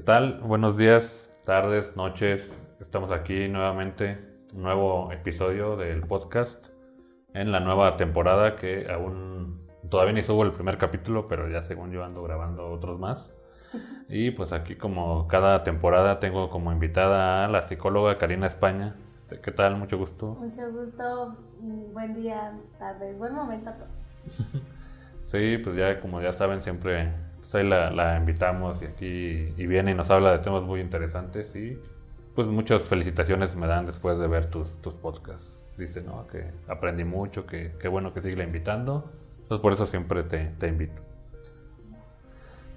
¿Qué tal? Buenos días, tardes, noches. Estamos aquí nuevamente, un nuevo episodio del podcast en la nueva temporada que aún todavía ni subo el primer capítulo, pero ya según yo ando grabando otros más. Y pues aquí como cada temporada tengo como invitada a la psicóloga Karina España. Este, ¿Qué tal? Mucho gusto. Mucho gusto, y buen día, tardes, buen momento a todos. Sí, pues ya como ya saben siempre pues ahí la, la invitamos y aquí y viene y nos habla de temas muy interesantes y pues muchas felicitaciones me dan después de ver tus, tus podcasts. Dice, ¿no? Que aprendí mucho, que qué bueno que sigue invitando. Entonces por eso siempre te, te invito.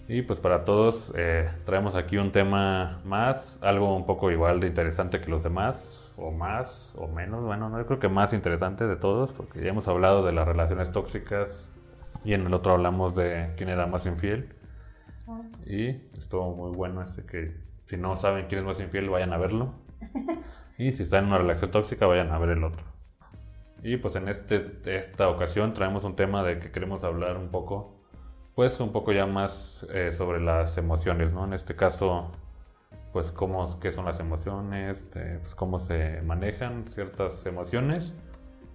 Y pues para todos eh, traemos aquí un tema más, algo un poco igual de interesante que los demás, o más, o menos, bueno, no, yo creo que más interesante de todos, porque ya hemos hablado de las relaciones tóxicas y en el otro hablamos de quién era más infiel. Y estuvo muy bueno este que si no saben quién es más infiel, vayan a verlo. Y si están en una relación tóxica, vayan a ver el otro. Y pues en este, esta ocasión traemos un tema de que queremos hablar un poco, pues un poco ya más eh, sobre las emociones, ¿no? En este caso, pues cómo, qué son las emociones, eh, pues cómo se manejan ciertas emociones.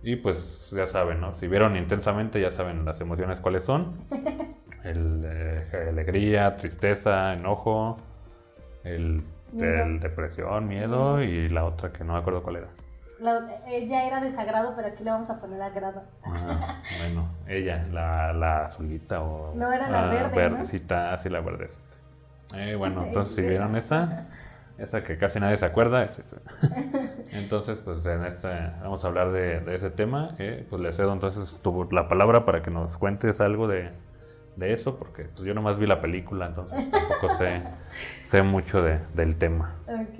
Y pues ya saben, ¿no? Si vieron intensamente, ya saben las emociones cuáles son. El, eh, alegría, tristeza, enojo, el, Miedo. el depresión, miedo y la otra que no me acuerdo cuál era. La- ella era desagrado, pero aquí le vamos a poner agrado. Ah, bueno, ella, la, la azulita o No, era la verde, ¿no? verdecita, así la verdecita. Eh, bueno, entonces si vieron esa, esa que casi nadie se acuerda, es esa. Entonces, pues en este vamos a hablar de, de ese tema. eh, pues le cedo entonces tu- la palabra para que nos cuentes algo de, de eso, porque pues, yo nomás vi la película, entonces tampoco sé, sé mucho de- del tema. Ok,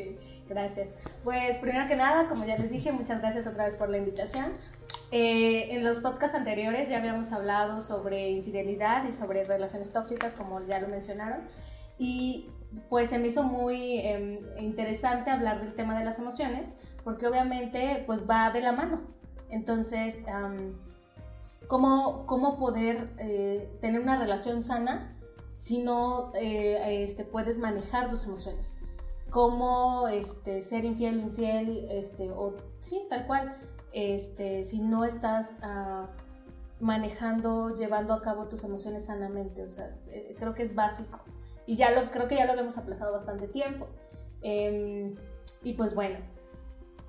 gracias. Pues primero que nada, como ya les dije, muchas gracias otra vez por la invitación. Eh, en los podcasts anteriores ya habíamos hablado sobre infidelidad y sobre relaciones tóxicas, como ya lo mencionaron. Y pues se me hizo muy eh, interesante hablar del tema de las emociones, porque obviamente pues va de la mano. Entonces, ¿cómo, cómo poder eh, tener una relación sana si no eh, este, puedes manejar tus emociones? cómo este, ser infiel, infiel, este, o sí, tal cual, este, si no estás ah, manejando, llevando a cabo tus emociones sanamente, o sea, eh, creo que es básico. Y ya lo, creo que ya lo habíamos aplazado bastante tiempo. Em, y pues bueno,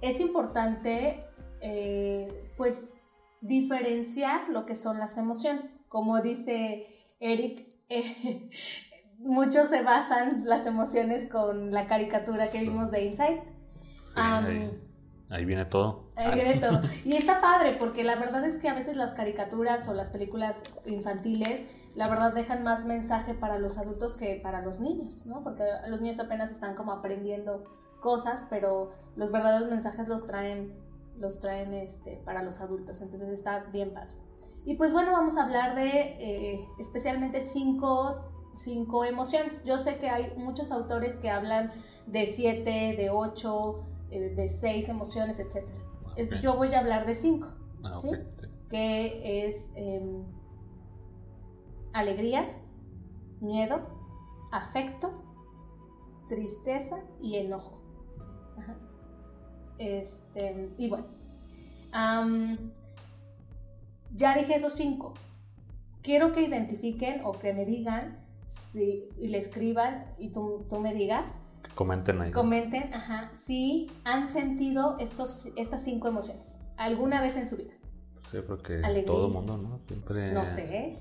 es importante, pues, diferenciar lo que son las emociones. Como dice Eric, eh, muchos se basan las emociones con la caricatura que vimos de Inside. Sí, ahí, ahí viene todo. Ahí viene todo. Y está padre, porque la verdad es que a veces las caricaturas o las películas infantiles, la verdad dejan más mensaje para los adultos que para los niños, ¿no? Porque los niños apenas están como aprendiendo cosas, pero los verdaderos mensajes los traen, los traen este, para los adultos. Entonces está bien padre. Y pues bueno, vamos a hablar de eh, especialmente cinco, cinco emociones. Yo sé que hay muchos autores que hablan de siete, de ocho, eh, de seis emociones, etc. Yo voy a hablar de cinco, Ah, sí. que es em, alegría, miedo, afecto, tristeza y enojo. Ajá. Este, y bueno, ya dije esos cinco. Quiero que identifiquen o que me digan si, y le escriban y tú, tú me digas comenten ahí. comenten ajá, si han sentido estos, estas cinco emociones alguna vez en su vida. Sí, yo creo que Alegría. todo el mundo, ¿no? Siempre. No sé.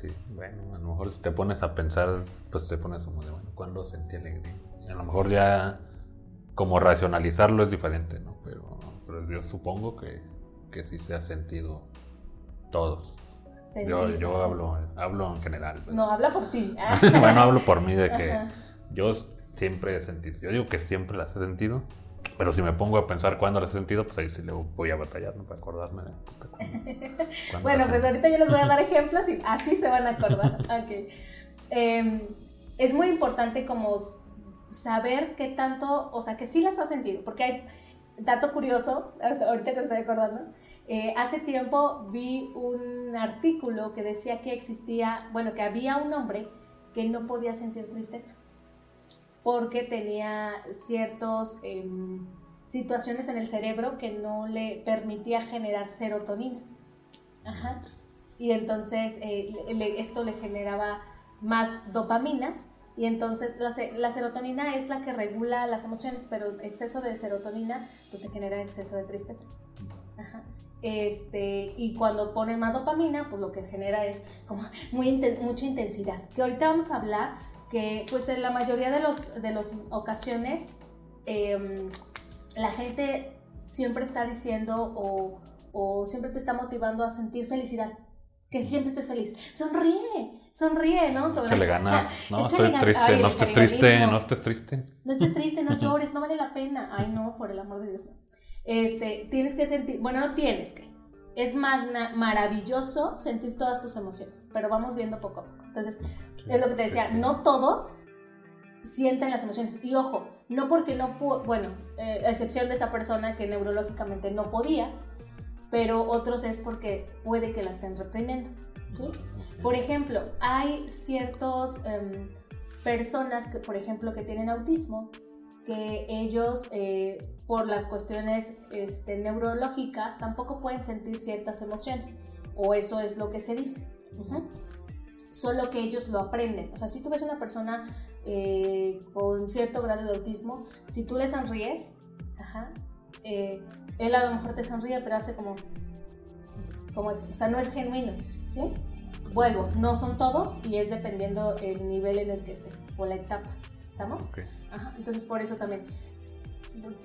Sí, bueno, a lo mejor si te pones a pensar, pues te pones como de, bueno, ¿cuándo sentí alegría? Y a lo mejor ya como racionalizarlo es diferente, ¿no? Pero, pero yo supongo que, que sí se ha sentido todos. Yo, yo hablo, hablo en general. No, habla por ti. bueno, hablo por mí de que Ajá. yo siempre he sentido, yo digo que siempre las he sentido, pero si me pongo a pensar cuándo las he sentido, pues ahí sí le voy a batallar, ¿no? Para acordarme de cuándo- cuándo Bueno, pues ahorita yo les voy a dar ejemplos y así se van a acordar. Ok. Em, es muy importante como saber qué tanto, o sea, que sí las has sentido, porque hay, dato curioso, ahorita que estoy acordando, eh, hace tiempo vi un artículo que decía que existía, bueno, que había un hombre que no podía sentir tristeza. porque tenía ciertas em, situaciones en el cerebro que no le permitía generar serotonina. Ajá. Y entonces eh, esto le generaba más dopaminas y entonces la, serotonina es la que regula las emociones, pero exceso de serotonina pues te genera exceso de tristeza. Ajá. Este, y cuando pone más dopamina, pues lo que genera es como muy mucha intensidad. Que ahorita vamos a hablar que pues en la mayoría de los de las ocasiones em, la gente siempre está diciendo o, o siempre te está motivando a sentir felicidad que siempre estés feliz. Sonríe, sonríe, ¿no? que le ganas, no, estoy triste, no estés triste, no estés triste. No estés triste, no llores, no vale la pena. Ay, no, por el amor de Dios. Este, tienes que sentir, bueno, no tienes que. Es maravilloso sentir todas tus emociones, pero vamos viendo poco a poco. Entonces, es lo que te decía, no todos sienten las emociones. Y ojo, no porque no, bueno, eh, a excepción de esa persona que neurológicamente no podía, pero otros es porque puede que la estén reprimiendo. ¿sí? Por ejemplo, hay ciertas em, personas que, por ejemplo, que tienen autismo, que ellos, eh, por las cuestiones este, neurológicas, tampoco pueden sentir ciertas emociones, o eso es lo que se dice. Solo que ellos lo aprenden. O sea, si tú ves una persona eh, con cierto grado de autismo, si tú le sonríes, ajá, eh, él a lo mejor te sonríe, pero hace como, como esto. O sea, no es genuino, ¿sí? Vuelvo, no son todos y es dependiendo el nivel en el que esté o la etapa. ¿Estamos? Ajá, entonces, por eso también.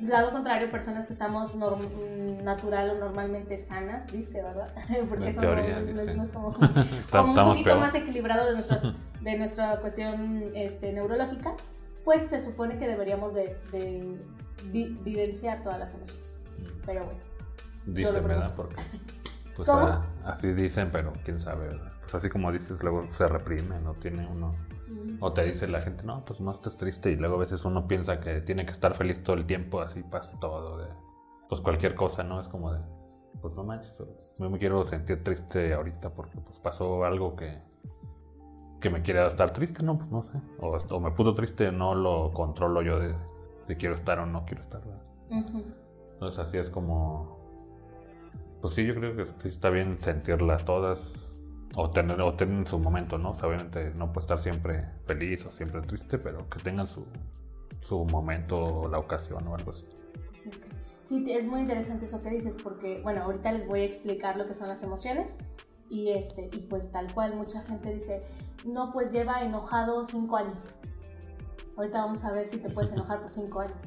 Lado contrario, personas que estamos natural o normalmente sanas, dice ¿verdad? Porque eso no, es como, como un poquito más equilibrado de, nuestras, de nuestra cuestión este, neurológica, pues se supone que deberíamos de, de vivenciar todas las emociones. Pero bueno. Dicen, ¿verdad? Porque pues así dicen, pero quién sabe, ¿verdad? Pues así como dices, luego se reprime, no tiene uno. O te dice la gente, no, pues no estés triste. Y luego a veces uno piensa que tiene que estar feliz todo el tiempo, así pasa todo. De, pues cualquier cosa, ¿no? Es como de, pues no manches, no me quiero sentir triste ahorita porque pues pasó algo que, que me quiere estar triste, ¿no? Pues no sé. O, o me puso triste, no lo controlo yo de si quiero estar o no quiero estar, ¿verdad? Entonces así es como... Pues sí, yo creo que está bien sentirlas todas o tener, o tener su momento, ¿no? obviamente no puede estar siempre feliz o siempre triste, pero que tengan su, su momento o la ocasión o algo así. Sí, es muy interesante eso que dices porque, bueno, ahorita les voy a explicar lo que son las emociones y, este, y pues tal cual mucha gente dice, no, pues lleva enojado cinco años. Ahorita vamos a ver si te puedes enojar por cinco años.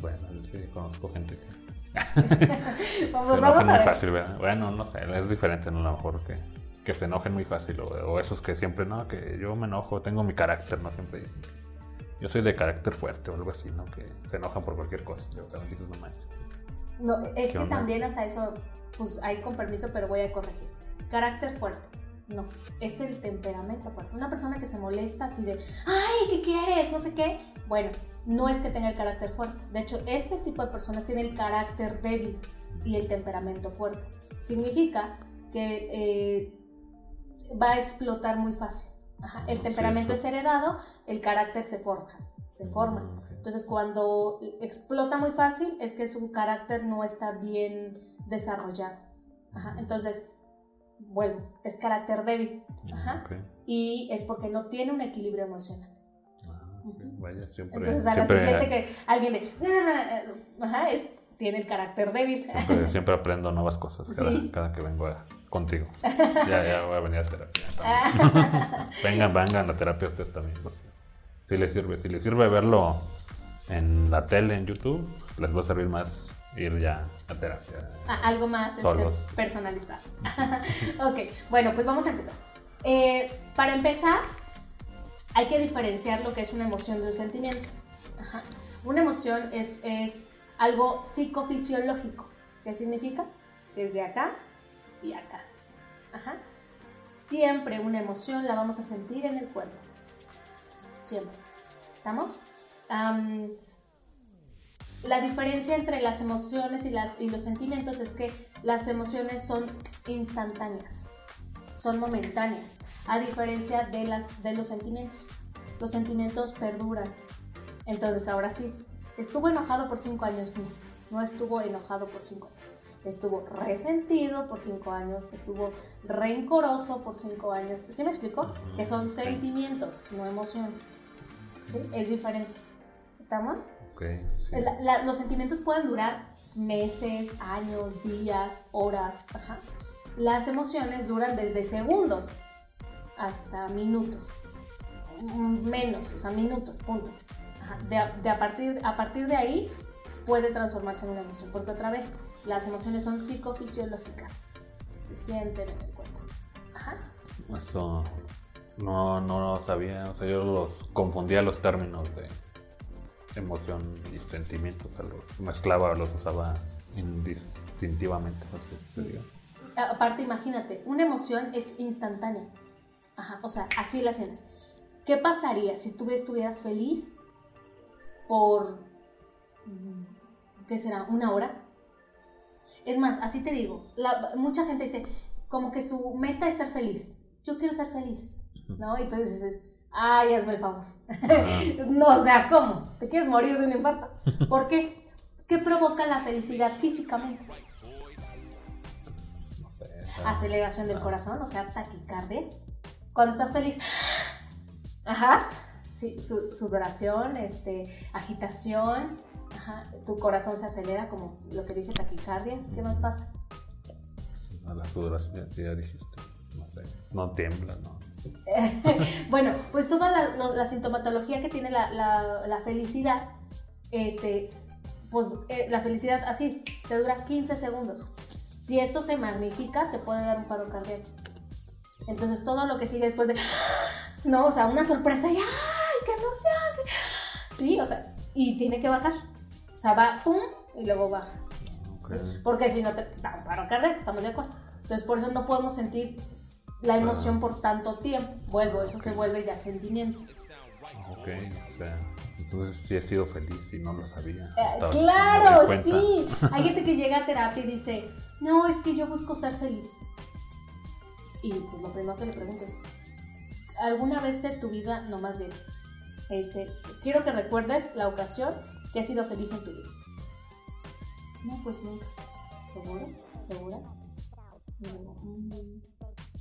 Pues bueno, sí, conozco gente que... vamos, se vamos muy fácil, ¿verdad? Bueno, no sé, es diferente, ¿no? A lo mejor que, que se enojen muy fácil o, esos que siempre, no, que yo me enojo, tengo mi carácter, ¿no? Siempre dicen yo soy de carácter fuerte o algo así, ¿no? Que se enojan por cualquier cosa. Yo también dices, no manches. No, es que también hasta eso, pues hay con permiso, pero voy a corregir. Carácter fuerte no, es el temperamento fuerte. Una persona que se molesta así de, ay, ¿qué quieres? No sé qué. Bueno, no es que tenga el carácter fuerte. De hecho, este tipo de personas tiene el carácter débil y el temperamento fuerte. Significa que eh, va a explotar muy fácil. El temperamento es heredado, el carácter se forja, se forma. Mm, Entonces, cuando explota muy fácil, es que su carácter no está bien desarrollado. Entonces, vuelvo, es carácter débil. Ajá. Y es porque no tiene un equilibrio emocional. Ah, Vaya, siempre. Entonces, a la siguiente que alguien de. Ajá, es, tiene el carácter débil. Siempre, siempre aprendo nuevas cosas cada, que vengo contigo. Ya, ya voy a venir a terapia. vengan, vengan a terapia ustedes también. Si les sirve, si les sirve verlo en la tele, en YouTube, les va a servir más ir ya a terapia. algo más este, personalizado. ok, bueno, pues vamos a empezar. Eh, para empezar, hay que diferenciar lo que es una emoción de un sentimiento. Una emoción es, es algo psicofisiológico. ¿Qué significa? Que es de acá y acá. Siempre una emoción la vamos a sentir en el cuerpo. Siempre. ¿Estamos? La diferencia entre las emociones y, las, y los sentimientos es que las emociones son instantáneas, son momentáneas, a diferencia de, las, de los sentimientos. los sentimientos perduran. Entonces, ahora sí, estuvo enojado por cinco años, no, no estuvo enojado por cinco años. Estuvo resentido por cinco años, estuvo rencoroso por cinco años. ¿Sí me explico? Que son sentimientos, no emociones. ¿Sí? Es diferente. ¿Estamos? Ok, sí. La- la- los sentimientos pueden durar meses, años, días, horas. ajá. Las emociones duran desde segundos hasta minutos. Mm, Menos, o sea, minutos, punto. Ajá. De, a, de a partir, a partir de ahí puede transformarse en una emoción, porque otra vez las emociones son psicofisiológicas. Se sienten en el cuerpo. Ajá. Eso no, no lo sabía, o sea, yo los confundía los términos de emoción y sentimientos, o sea, los mezclaba, los usaba indistintivamente, no sé si se diga. A- Aparte, imagínate, una emoción es instantánea. Ajá, o sea, así la sientes. ¿Qué pasaría si tú estuvieras feliz por, ¿qué será? ¿Una hora? Es más, así te digo, la- mucha gente dice, como que su meta es ser feliz. Yo quiero ser feliz, ¿no? Y entonces dices, ay, hazme el favor. no, o sea, ¿cómo? ¿Te quieres morir de un infarto? ¿Por qué? ¿Qué provoca la felicidad físicamente? Aceleración del corazón, o sea, taquicardias. Cuando estás feliz, ajá, sí, su- sudoración, este, agitación, ajá, tu corazón se acelera, como lo que dice taquicardias. ¿Qué más pasa? a la sudoración, ya dijiste, no sé, no tiembla, no. bueno, pues toda la, la sintomatología que tiene la, la- la felicidad, este, pues eh, la felicidad así, te dura 15 segundos. Si esto se magnifica, te puede dar un paro cardíaco. Entonces todo lo que sigue después de, no, o sea, una sorpresa y ¡ay, qué emoción! Sí, o sea, y tiene que bajar. O sea, va pum y luego baja. Ok. Porque si no te da un paro cardíaco, estamos de acuerdo. Entonces por eso no podemos sentir la emoción por tanto tiempo. Vuelvo, eso se vuelve ya sentimiento. Ok, o sea, entonces sí he sido feliz y no lo sabía. Eh, claro, sí. Hay gente que llega a terapia y dice, no, es que yo busco ser feliz. Y pues lo primero que le pregunto es, ¿alguna vez de tu vida, no más bien, este, quiero que recuerdes la ocasión que has sido feliz en tu vida? No, pues nunca. ¿Seguro? ¿Segura? No,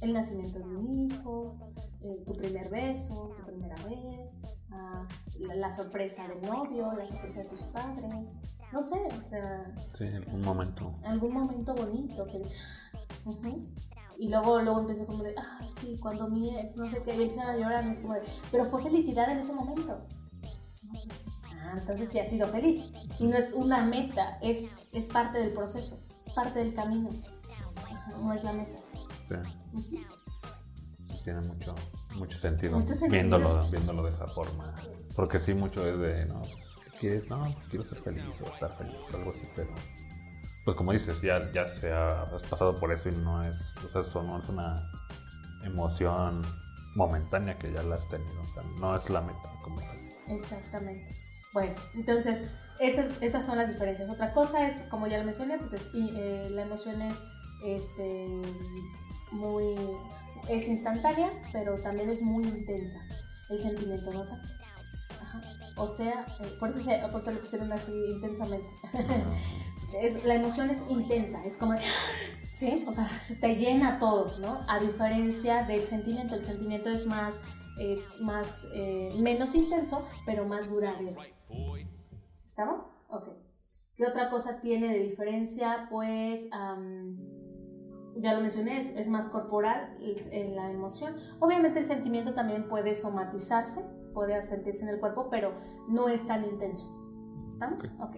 El nacimiento de un hijo, eh, tu primer beso, tu primera vez, ah, la, la sorpresa del novio, la sorpresa de tus padres. No sé, o sea, Sí, algún momento. algún momento bonito que... Y luego, luego empecé como de, ay, sí, cuando mi ex, no sé qué, y empiezan a llorar, es como de, pero fue felicidad en ese momento. Ah, entonces sí ha sido feliz. Y no es una meta, es, es parte del proceso, es parte del camino. No es la meta. Ujú. tiene mucho, mucho sentido, Mucho sentido. Viéndolo, viéndolo de esa forma. Porque sí, mucho es de, no, pues, ¿qué quieres? No, pues quiero ser feliz o estar feliz o algo así, pero pues como dices, ya, ya se ha, has pasado por eso y no es, o sea, eso no es una emoción momentánea que ya la has tenido, o sea, no es la meta como tal. Exactamente. Bueno, entonces esas, esas son las diferencias. Otra cosa es, como ya lo mencioné, pues es, y, eh, la emoción es este, muy, es instantánea, pero también es muy intensa. El sentimiento no. Ajá. O sea, eh, por, eso se, por lo pusieron así intensamente. es, la emoción es intensa, es como, ¿sí? O sea, se te llena todo, ¿no? A diferencia del sentimiento, el sentimiento es más, eh, más eh, menos intenso, pero más duradero. ¿Estamos? Ok. ¿Qué otra cosa tiene de diferencia? Pues, ya lo mencioné, es, es más corporal es- eh, la emoción. Obviamente el sentimiento también puede somatizarse, puede sentirse en el cuerpo, pero no es tan intenso. ¿Estamos? Ok.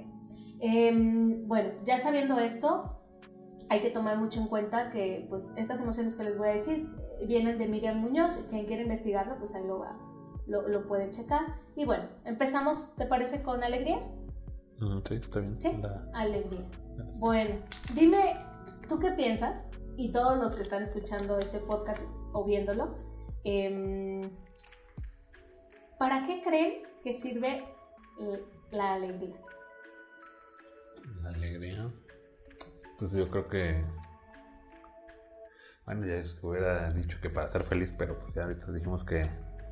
Em, bueno, ya sabiendo esto, hay que tomar mucho en cuenta que pues, estas emociones que les voy a decir eh, vienen de Miriam Muñoz. Quien quiera investigarlo, pues ahí lo, va, lo, lo puede checar. Y bueno, empezamos, ¿te parece con alegría? Sí, está bien. Sí. La- Alegría. Bueno, dime, ¿tú qué piensas? Y todos los que están escuchando este podcast o viéndolo, em, ¿para qué creen que sirve eh, la alegría? La alegría. Pues yo creo que. Bueno, ya es que hubiera dicho que para ser feliz, pero pues ya ahorita dijimos que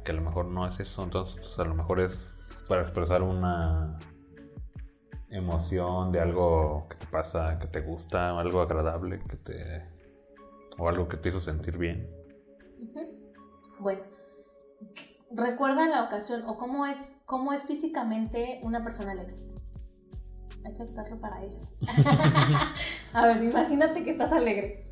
que a lo mejor no es eso, entonces a lo mejor es para expresar una emoción de algo que te pasa, que te gusta, algo agradable, que te o algo que te hizo sentir bien. Bueno, recuerda la ocasión o cómo es cómo es físicamente una persona alegre. Hay que optarlo para ellos. a ver, imagínate que estás alegre.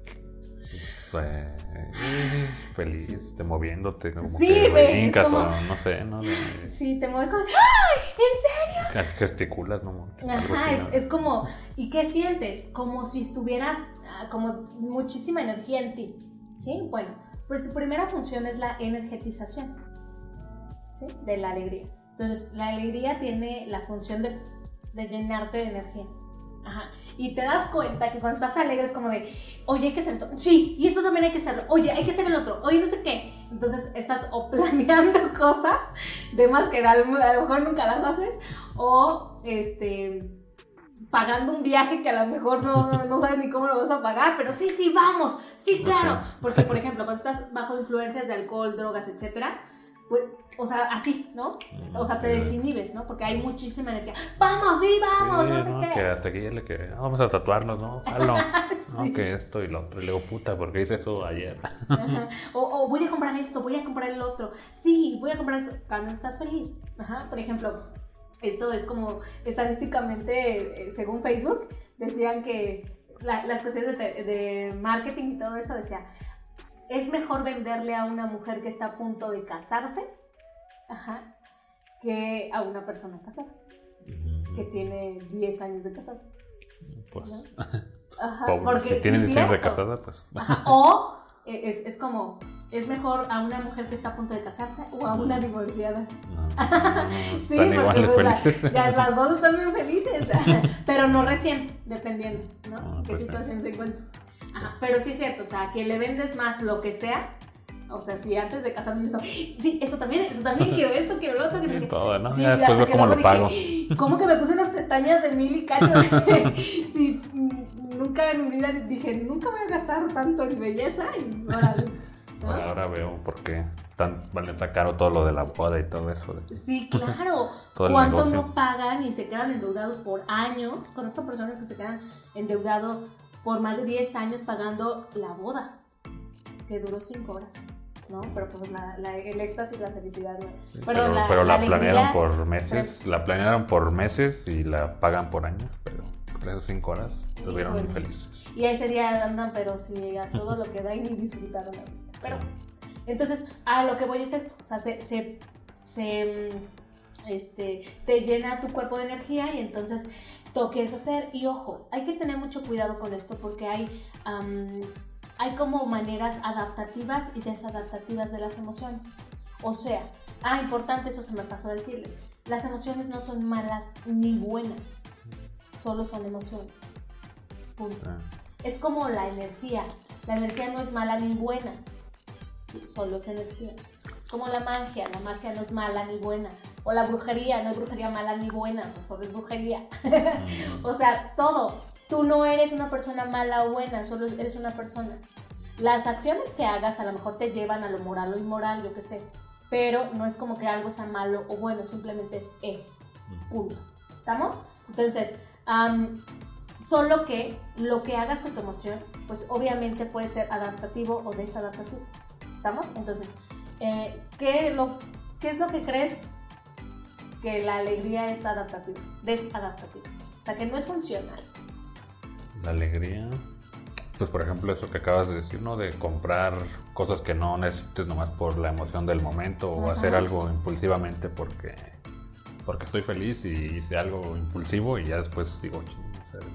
Feliz, te moviéndote, como sí, que brincas o no sé, ¿no? Sí, te mueves como, ¡ay! ¿En serio? Gesticulas, ¿no? Ajá, es, es, como, ¿y qué sientes? Como si estuvieras, ah, como muchísima energía en ti, ¿sí? Bueno, pues su primera función es la energetización, ¿sí? De la alegría. Entonces, la alegría tiene la función de, de llenarte de energía. Ajá. Y te das cuenta que cuando estás alegre es como de, oye, hay que hacer esto. Sí, y esto también hay que hacerlo. Oye, hay que hacer el otro. Oye, no sé qué. Entonces estás o planeando cosas de más que a lo mejor nunca las haces. O este pagando un viaje que a lo mejor no, no sabes ni cómo lo vas a pagar, pero sí, sí, vamos, sí, claro. Porque, por ejemplo, cuando estás bajo influencias de alcohol, drogas, etcétera, pues, o sea, así, ¿no? O sea, te desinhibes, ¿no? Porque hay muchísima energía. Vamos, sí, vamos, no sé qué. Que hasta aquí le que vamos a tatuarnos, ¿no? No, que esto y lo otro. Y le digo, puta, porque hice eso ayer. o, o, voy a comprar esto, voy a comprar el otro. Sí, voy a comprar esto. Cuando estás feliz. Ajá, por ejemplo, esto es como estadísticamente, eh, según Facebook, decían que las cuestiones de, de marketing y todo eso decía es mejor venderle a una mujer que está a punto de casarse ajá, que a una persona casada, que tiene 10 años de casada. Pues, ajá, porque si tiene 10 años de casada, pues. Ajá, o e, es, es, como, es mejor a una mujer que está a punto de casarse o a una divorciada. sí, porque pues, las dos están bien felices, pero no reciente, dependiendo, ¿no? Ah, ¿Qué pues situación se encuentra? Pero sí es cierto, o sea, a quien le vendes más lo que sea, o sea, si antes de casarnos estaba, sí, esto también, esto también, quiero esto, quiero lo otro, quiero todo, ¿no? Sí, ya después cómo lo pago. ¿Cómo que me puse unas pestañas de mil y cacho? sí, nunca en mi vida dije, nunca voy a gastar tanto en belleza y órale. Ahora veo por qué tan, vale tan caro todo lo de la boda y todo eso. Sí, claro. ¿Cuántos no pagan y se quedan endeudados por años? Conozco personas que se quedan endeudados por más de 10 años pagando la boda, que duró 5 horas. ¿no? Pero pues la, el éxtasis, la felicidad. pero, la, pero la, planearon por meses, la planearon por meses y la pagan por años, pero por esas 5 horas estuvieron muy felices. Y ese día andan, pero sí, a todo lo que da y ni disfrutaron la vista. Pero, entonces, a lo que voy es esto, o sea, se, se, se este, te llena tu cuerpo de energía y entonces toques hacer. Y ojo, hay que tener mucho cuidado con esto porque hay, hay como maneras adaptativas y desadaptativas de las emociones. O sea, ah, importante, eso se me pasó a decirles, las emociones no son malas ni buenas, solo son emociones. Punto. Ah. Es como la energía, la energía no es mala ni buena, solo es energía. Como la magia, la magia no es mala ni buena, o la brujería, no es brujería mala ni buena, o solo es brujería. Mm. o sea, todo. Tú no eres una persona mala o buena, solo eres una persona. Las acciones que hagas a lo mejor te llevan a lo moral o inmoral, yo qué sé. Pero no es como que algo sea malo o bueno, simplemente es es. Mm. Punto. ¿Estamos? Entonces, solo que lo que hagas con tu emoción, pues obviamente puede ser adaptativo o desadaptativo. ¿Estamos? Entonces, eh, ¿qué, lo, ¿qué es lo que crees que la alegría es adaptativa, desadaptativa. O sea, que no es funcional. La alegría, pues por ejemplo eso que acabas de decir, ¿no? De comprar cosas que no necesites nomás por la emoción del momento o hacer algo impulsivamente porque, porque estoy feliz y hice algo impulsivo y ya después digo,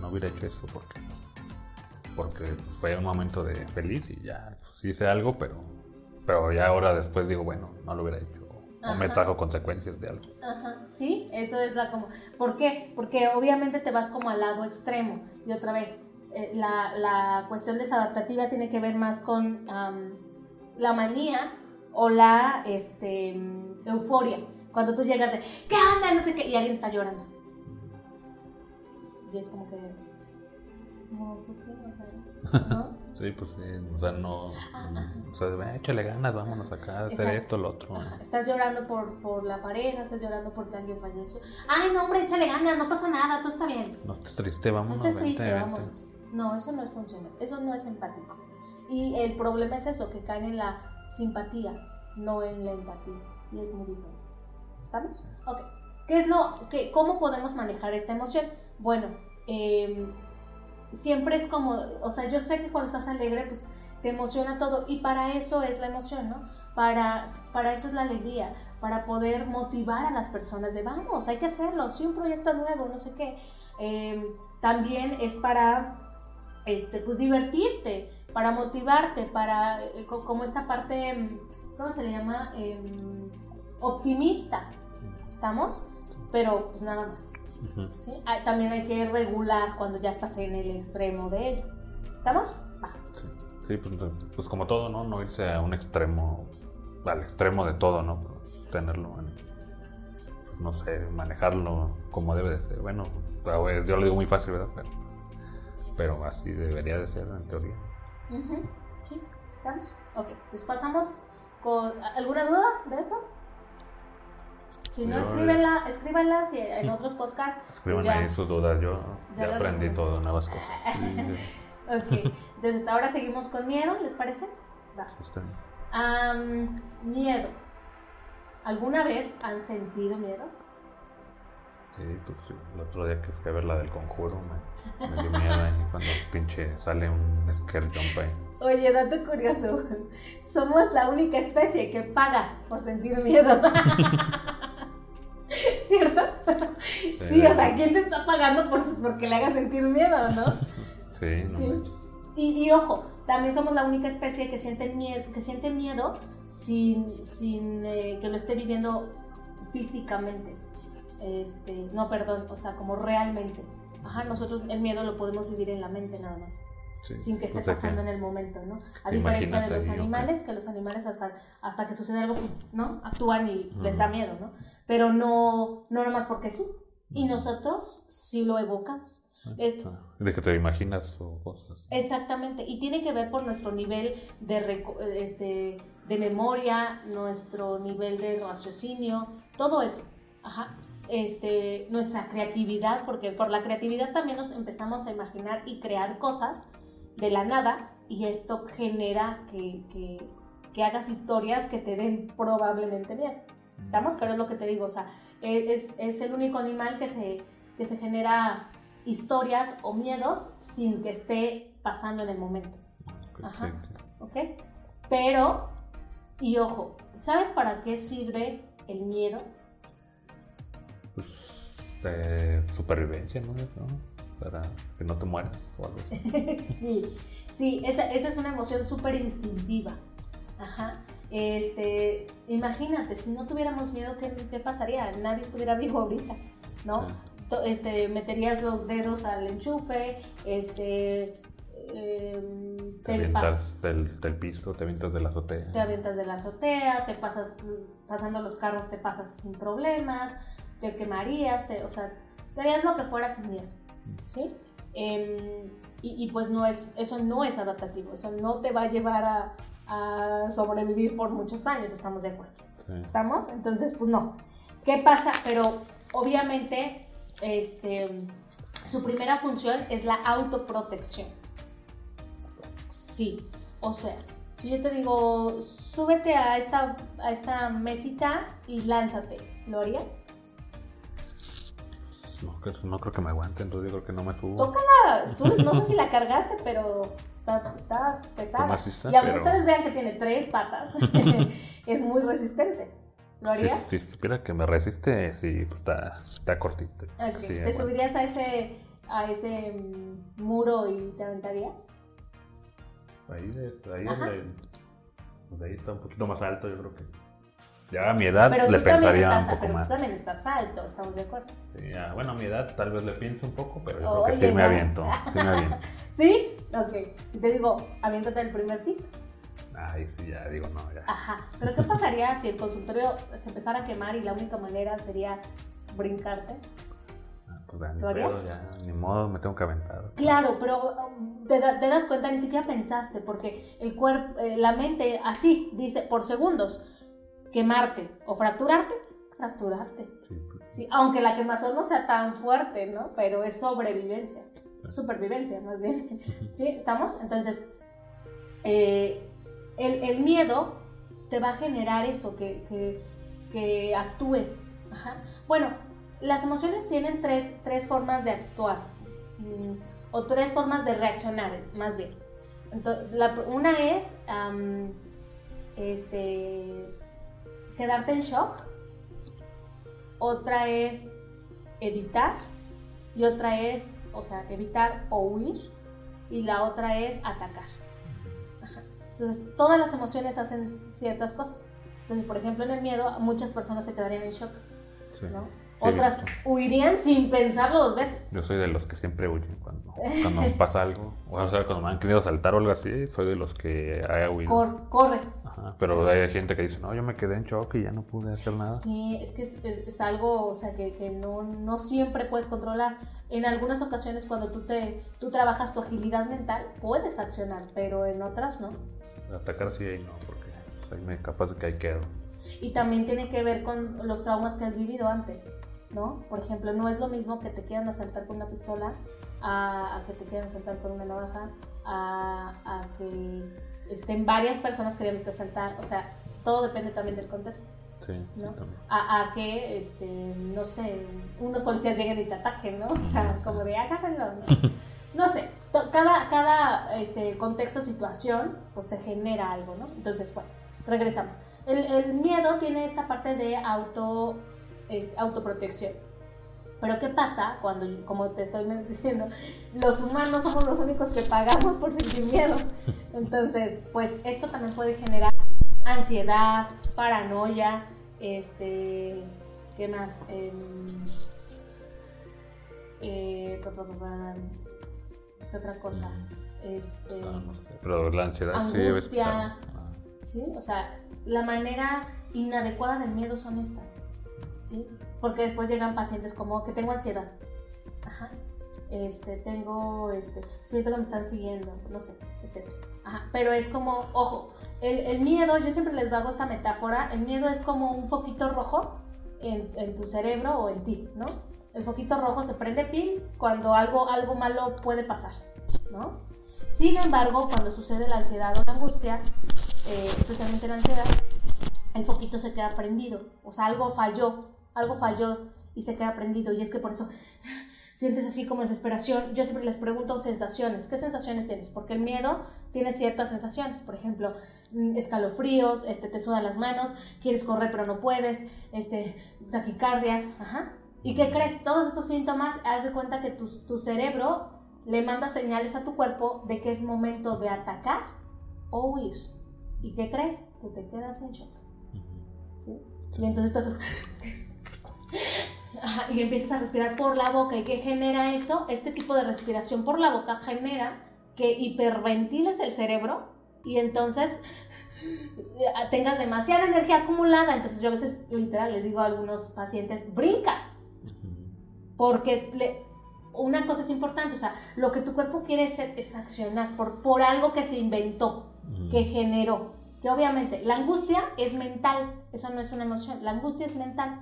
no hubiera hecho eso porque, porque fue un momento de feliz y ya pues, hice algo, pero, pero ya ahora después digo, bueno, no lo hubiera hecho o me trajo consecuencias de algo. Ajá, sí, eso es la como... ¿Por qué? Porque obviamente te vas como al lado extremo. Y otra vez, eh, la, la, cuestión desadaptativa tiene que ver más con la manía o la este, euforia. Cuando tú llegas de, ¿qué onda? No sé qué, y alguien está llorando. Y es como que, No, ¿tú qué? O sea, ¿no? Sí, pues sí, o sea, no. O sea, "Ve, échale ganas, vámonos acá a hacer Exacto. esto, lo otro. Ajá, Estás llorando por, por la pareja, estás llorando porque alguien falleció. Ay, no, hombre, échale ganas, no pasa nada, todo está bien. No estés triste, No vámonos. estés vente, triste, vente. vámonos. No, eso no es funcional, eso no es empático. Y el problema es eso, que caen en la simpatía, no en la empatía. Y es muy diferente. ¿Estamos? Ok. ¿Qué es lo, que, ¿Cómo podemos manejar esta emoción? Bueno, eh, siempre es como, o sea, yo sé que cuando estás alegre, pues te emociona todo. Y para eso es la emoción, ¿no? Para, para eso es la alegría, para poder motivar a las personas de vamos, hay que hacerlo, sí, un proyecto nuevo, no sé qué. Eh, también es para, este, pues divertirte, para motivarte, para, eh, co- como esta parte, mm, ¿cómo se le llama? Em, optimista, ¿estamos? Pero pues, nada más. Ah, También hay que regular cuando ya estás en el extremo de ello. ¿Estamos? Va. Sí, pues, pues como todo, ¿no? No irse a un extremo, al extremo de todo, ¿no? Pues tenerlo en, pues, no sé, manejarlo como debe de ser. Bueno, pues, yo lo digo muy fácil, ¿verdad? Pero, pero así debería de ser en teoría. Ujú, Sí, ¿estamos? Ok, entonces pasamos con... ¿Alguna duda de eso? Si no, escríbenla, escríbanlas y en otros podcasts. pues Escriban ya. ahí sus dudas, yo Ya aprendí resolví. todo, nuevas cosas. Ok, entonces ahora seguimos con miedo, ¿les parece? Va. Am, miedo. ¿Alguna vez han sentido miedo? Sí, pues sí, el otro día que fui a ver la del conjuro me, me dio miedo ahí cuando pinche sale un scare jump ahí. Oye, dato curioso. Somos la única especie que paga por sentir miedo. ¿Cierto? Sí, o sea, ¿quién te está pagando por, porque le hagas sentir miedo, no? Sí, no Sí. Y, y ojo, también somos la única especie que siente miedo, que siente miedo sin, sin eh, que lo esté viviendo físicamente. Este, no, perdón, o sea, como realmente. Ajá, nosotros el miedo lo podemos vivir en la mente nada más. Sí, sin que esté pasando en el momento, ¿no? A diferencia de los animales, que los animales hasta, hasta que sucede algo, ¿no? Actúan y les da miedo, ¿no? Pero no, no nomás porque sí. Y nosotros sí lo evocamos. Es- De que te imaginas o cosas. Exactamente, y tiene que ver por nuestro nivel de, este, de memoria, nuestro nivel de raciocinio, todo eso. Ajá. Este, nuestra creatividad, porque por la creatividad también nos empezamos a imaginar y crear cosas de la nada, y esto genera que, que- que hagas historias que te den probablemente miedo. ¿Estamos? Pero es lo que te digo, o sea, e, es, es el único animal que se, que se genera historias o miedos sin que esté pasando en el momento. Ajá. ¿Ok? Pero, y ojo, ¿sabes para qué sirve el miedo? Pues de supervivencia, ¿no? ¿No? Para que no te mueras o algo así. sí, sí, esa, esa es una emoción súper instintiva. Ajá. Este, imagínate, si no tuviéramos miedo, ¿qué, qué pasaría? Nadie estuviera vivo ahorita, ¿no? Sí. Este, meterías los dedos al enchufe, este, em, Te te avientas del, del piso, te avientas de la azotea. te avientas de la azotea, te pasas, pasando los carros te pasas sin problemas, te quemarías, te, o sea, te harías lo que fuera sin miedo, ¿sí? Em, y, y pues no es, eso no es adaptativo, eso no te va a llevar a, a sobrevivir por muchos años, estamos de acuerdo. Sí. ¿Estamos? Entonces, pues no. ¿Qué pasa? Pero obviamente, este, su primera función es la autoprotección. Sí, o sea, si yo te digo, súbete a esta, a esta mesita y lánzate, ¿lo harías? No, no creo que me aguante, entonces yo creo que no me subo. Tócala, tú no sé si la cargaste, pero está, está pesada. maciza, y aunque pero- ustedes vean que tiene tres patas, es muy resistente. ¿Lo Si, harías? si supiera que me resiste, sí, pues está, está cortito. Sí, ¿Te subirías a ese, a ese mm, muro y te aventarías? Ahí, es, ahí, el- pues ahí está un poquito más alto, yo creo que. Ya a mi edad Pero le tú pensaría estás, un poco pero tú más. también estás alto, estamos de acuerdo. Sí, ya, bueno, a mi edad tal vez le pienso un poco, pero yo creo que sí me aviento. Sí me aviento. ¿Sí? Ok. Si te digo, aviéntate del primer piso. Ay, sí, ya digo, no, ya. Ajá. Pero ¿qué pasaría si el consultorio se empezara a quemar y la única manera sería brincarte? Ah, pues ya, ni ya, ni modo, me tengo que aventar. Claro, pero um, te, te das cuenta, ni siquiera pensaste, porque el cuerpo, eh, la mente así dice por segundos, quemarte o fracturarte, fracturarte. Sí, pues, Sí, aunque la quemazón no sea tan fuerte, ¿no? Pero es sobrevivencia, supervivencia más bien. ¿Sí? ¿Estamos? Entonces, eh, el, el miedo te va a generar eso, que, que, que actúes. Ajá. Bueno, las emociones tienen tres, tres formas de actuar, mm, o tres formas de reaccionar, más bien. Entonces, la, una es este, quedarte en shock, otra es evitar y otra es, o sea, evitar o huir y la otra es atacar. Ajá. Entonces, todas las emociones hacen ciertas cosas. Entonces, por ejemplo, en el miedo, muchas personas se quedarían en shock, sí. ¿no? Otras huirían sin pensarlo dos veces. Yo soy de los que siempre huyen cuando, cuando me pasa algo. O sea, cuando me han querido saltar o algo así, soy de los que haya huido. Cor- corre. Ajá, pero hay gente que dice, no, yo me quedé en shock y ya no pude hacer nada. Sí, es que es, es- es algo, o sea, que, que no, no siempre puedes controlar. En algunas ocasiones cuando tú, te, tú trabajas tu agilidad mental, puedes accionar, pero en otras no. Atacar sí ahí no, porque soy me capaz de que ahí quedo. Y también tiene que ver con los traumas que has vivido antes, ¿no? Por ejemplo, no es lo mismo que te quieran asaltar con una pistola a, a que te quieran asaltar con una navaja, a, a que estén varias personas queriendo asaltar. O sea, todo depende también del contexto. Sí, ¿no? a, a que, este, no sé, unos policías lleguen y te ataquen, ¿no? O sea, como de agárrenlo, ¿no? No sé, cada, cada este, contexto, situación, pues te genera algo, ¿no? Entonces, bueno, regresamos. El, el miedo tiene esta parte de auto, este, autoprotección. Pero ¿qué pasa cuando, como te estoy diciendo, los humanos somos los únicos que pagamos por sentir miedo? Entonces, pues esto también puede generar ansiedad, paranoia, este, ¿qué más? Em, eh, ¿Qué otra cosa? Este, Pero la ansiedad sí Angustia. Ah, ¿sí? O sea, la manera inadecuada del miedo son estas, ¿sí? Porque después llegan pacientes como que tengo ansiedad, ajá, este, tengo, este, siento que me están siguiendo, no sé, etc. Ajá, pero es como, ojo, el, el miedo, yo siempre les hago esta metáfora, el miedo es como un foquito rojo en, en tu cerebro o en ti, ¿no? El foquito rojo se prende pin cuando algo, algo malo puede pasar, ¿no? Sin embargo, cuando sucede la ansiedad o la angustia, eh, especialmente la ansiedad, el foquito se queda prendido. O sea, algo falló, algo falló y se queda prendido. Y es que por eso sientes así como desesperación. Yo siempre les pregunto sensaciones. ¿Qué sensaciones tienes? Porque el miedo tiene ciertas sensaciones. Por ejemplo, mm, escalofríos, este, te sudan las manos, quieres correr pero no puedes, este, taquicardias. Ajá. ¿Y qué crees? Todos estos síntomas, haz de cuenta que tu, cerebro le manda señales a tu cuerpo de que es momento de atacar o huir. ¿Y qué crees? Tú te quedas en shock. Y entonces. Ajá, y empiezas a respirar por la boca. ¿Y qué genera eso? Este tipo de respiración por la boca genera que hiperventiles el cerebro y entonces eh, tengas demasiada energía acumulada. Entonces yo a veces literal les digo a algunos pacientes, brinca, porque le- una cosa es importante, o sea, lo que tu cuerpo quiere es, es accionar por, por algo que se inventó que generó. Que obviamente la angustia es mental, eso no es una emoción, la angustia es mental.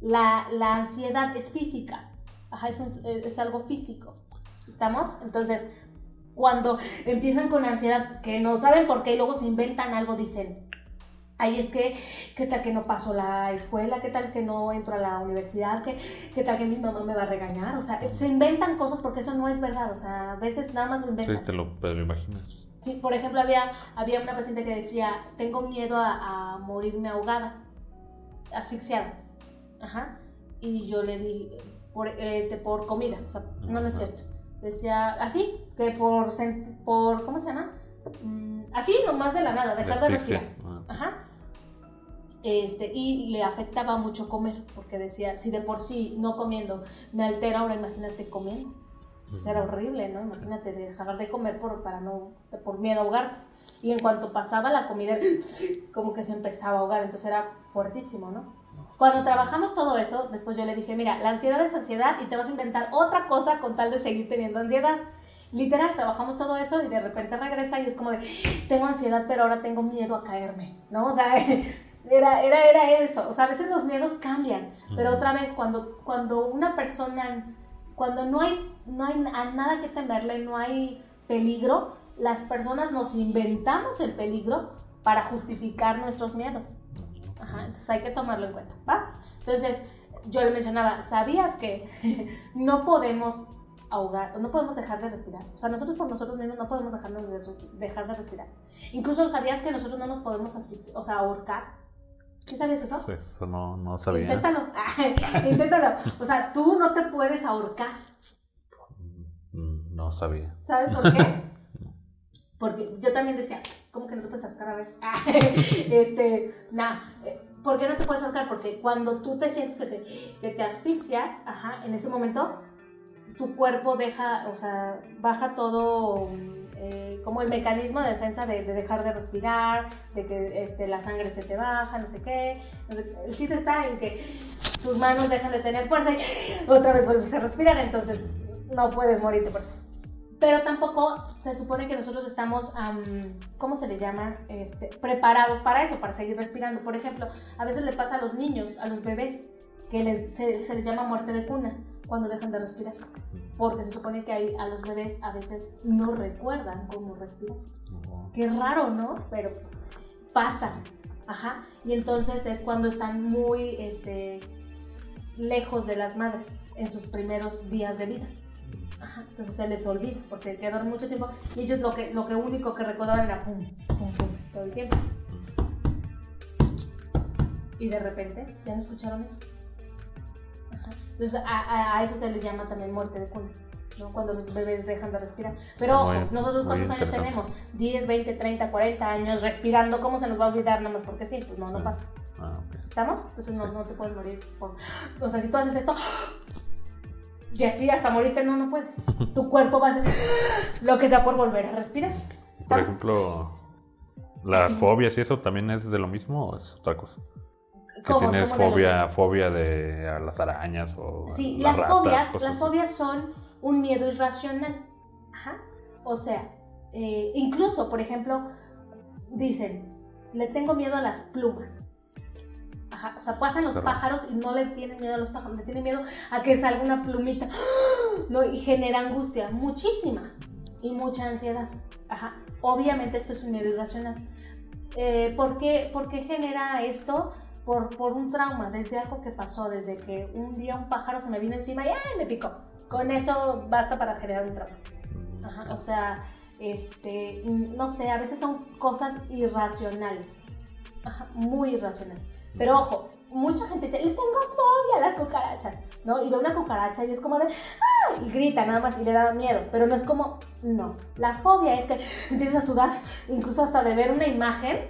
La, la ansiedad es física, Ajá, es, es algo físico. ¿Estamos? Entonces, cuando empiezan con ansiedad, que no saben por qué y luego se inventan algo, dicen, ay, es que, ¿qué tal que no paso la escuela? ¿Qué tal que no entro a la universidad? ¿Qué, qué tal que mi mamá me va a regañar? O sea, se inventan cosas porque eso no es verdad, o sea, a veces nada más lo inventan. Sí, te lo, te lo imaginas. Sí, por ejemplo, había, había una paciente que decía, tengo miedo a, a morirme ahogada, asfixiada. Ajá. Y yo le di, por, este, por comida, o sea, no, no es cierto. Decía, así, que por, por ¿cómo se llama? Mm, así, nomás de la nada, dejar de respirar. Ajá. Este, y le afectaba mucho comer, porque decía, si de por sí no comiendo me altera, ahora imagínate comiendo. Será horrible, ¿no? Imagínate dejar de comer por, para no, por miedo a ahogarte. Y en cuanto pasaba la comida, como que se empezaba a ahogar, entonces era fuertísimo, ¿no? Cuando trabajamos todo eso, después yo le dije, mira, la ansiedad es ansiedad y te vas a inventar otra cosa con tal de seguir teniendo ansiedad. Literal, trabajamos todo eso y de repente regresa y es como de, tengo ansiedad, pero ahora tengo miedo a caerme, ¿no? O sea, era, era, era eso. O sea, a veces los miedos cambian, pero otra vez, cuando, cuando una persona, cuando no hay, no hay a nada que temerle, no hay peligro, las personas nos inventamos el peligro para justificar nuestros miedos. Ajá, entonces hay que tomarlo en cuenta, ¿va? Entonces, yo le mencionaba, ¿sabías que no podemos ahogar, no podemos dejar de respirar? O sea, nosotros por nosotros mismos no podemos dejarnos de, dejar de respirar. Incluso, ¿sabías que nosotros no nos podemos o sea, ahorcar? ¿Qué sabías eso? Sí, eso no, no sabía. Inténtalo, inténtalo. O sea, tú no te puedes ahorcar. No sabía. ¿Sabes por qué? Porque yo también decía, ¿cómo que no te puedes ahorcar? A ver. este, nada. Eh, ¿Por qué no te puedes ahorcar? Porque cuando tú te sientes que te, que te asfixias, ajá, en ese momento, tu cuerpo deja, o sea, baja todo eh, como el mecanismo de defensa de, dejar de respirar, de que este, la sangre se te baja, no sé qué. El chiste está en que tus manos dejan de tener fuerza y otra vez vuelves a respirar, entonces no puedes morirte por eso pero tampoco se supone que nosotros estamos, ¿cómo se le llama? Este, preparados para eso, para seguir respirando. Por ejemplo, a veces le pasa a los niños, a los bebés, que les, se, les llama muerte de cuna cuando dejan de respirar. Porque se supone que hay, a los bebés a veces no recuerdan cómo respirar. Qué raro, ¿no? Pero pues, pasa. Ajá. Y entonces es cuando están muy este, lejos de las madres en sus primeros días de vida entonces se les olvida porque quedaron mucho tiempo y ellos lo que lo que único que recordaban era pum, pum, pum, todo el tiempo. Y de repente ya no escucharon eso. Entonces a, eso se le llama también muerte de cuna. cuando los bebés dejan de respirar. Pero ojo, nosotros cuántos años tenemos? 10, 20, 30, 40 años respirando, ¿cómo se nos va a olvidar nada más porque sí? Pues no, no pasa. Ah, ¿Estamos? Entonces no, no, te puedes morir por... O sea, si tú haces esto, y así hasta morirte no, no puedes. Tu cuerpo va a hacer lo que sea por volver a respirar. Por ejemplo, las fobias y eso también es de lo mismo o es otra cosa. Que tienes fobia, fobia de a las arañas o Sí, las, fobias, las fobias son un miedo irracional. Ajá. O sea, eh, incluso, por ejemplo, dicen, le tengo miedo a las plumas o sea, pasan los pájaros y no le tienen miedo a los pájaros, le tienen miedo a que salga una plumita, ¿no? Y genera angustia, muchísima, y mucha ansiedad. Ajá. Obviamente esto es un miedo irracional. Eh, ¿por, qué, ¿por, qué, genera esto? Por, por un trauma, desde algo que pasó, desde que un día un pájaro se me vino encima y ¡ay! me picó. Con eso basta para generar un trauma. Ajá, o sea, este, no sé, a veces son cosas irracionales. Ajá, muy irracionales. Pero ojo, mucha gente dice, le tengo fobia a las cucarachas, ¿no? Y ve una cucaracha y es como de, ¡ah! Y grita nada más y le da miedo. Pero no es como, no. La fobia es que empiezas a sudar, incluso hasta de ver una imagen.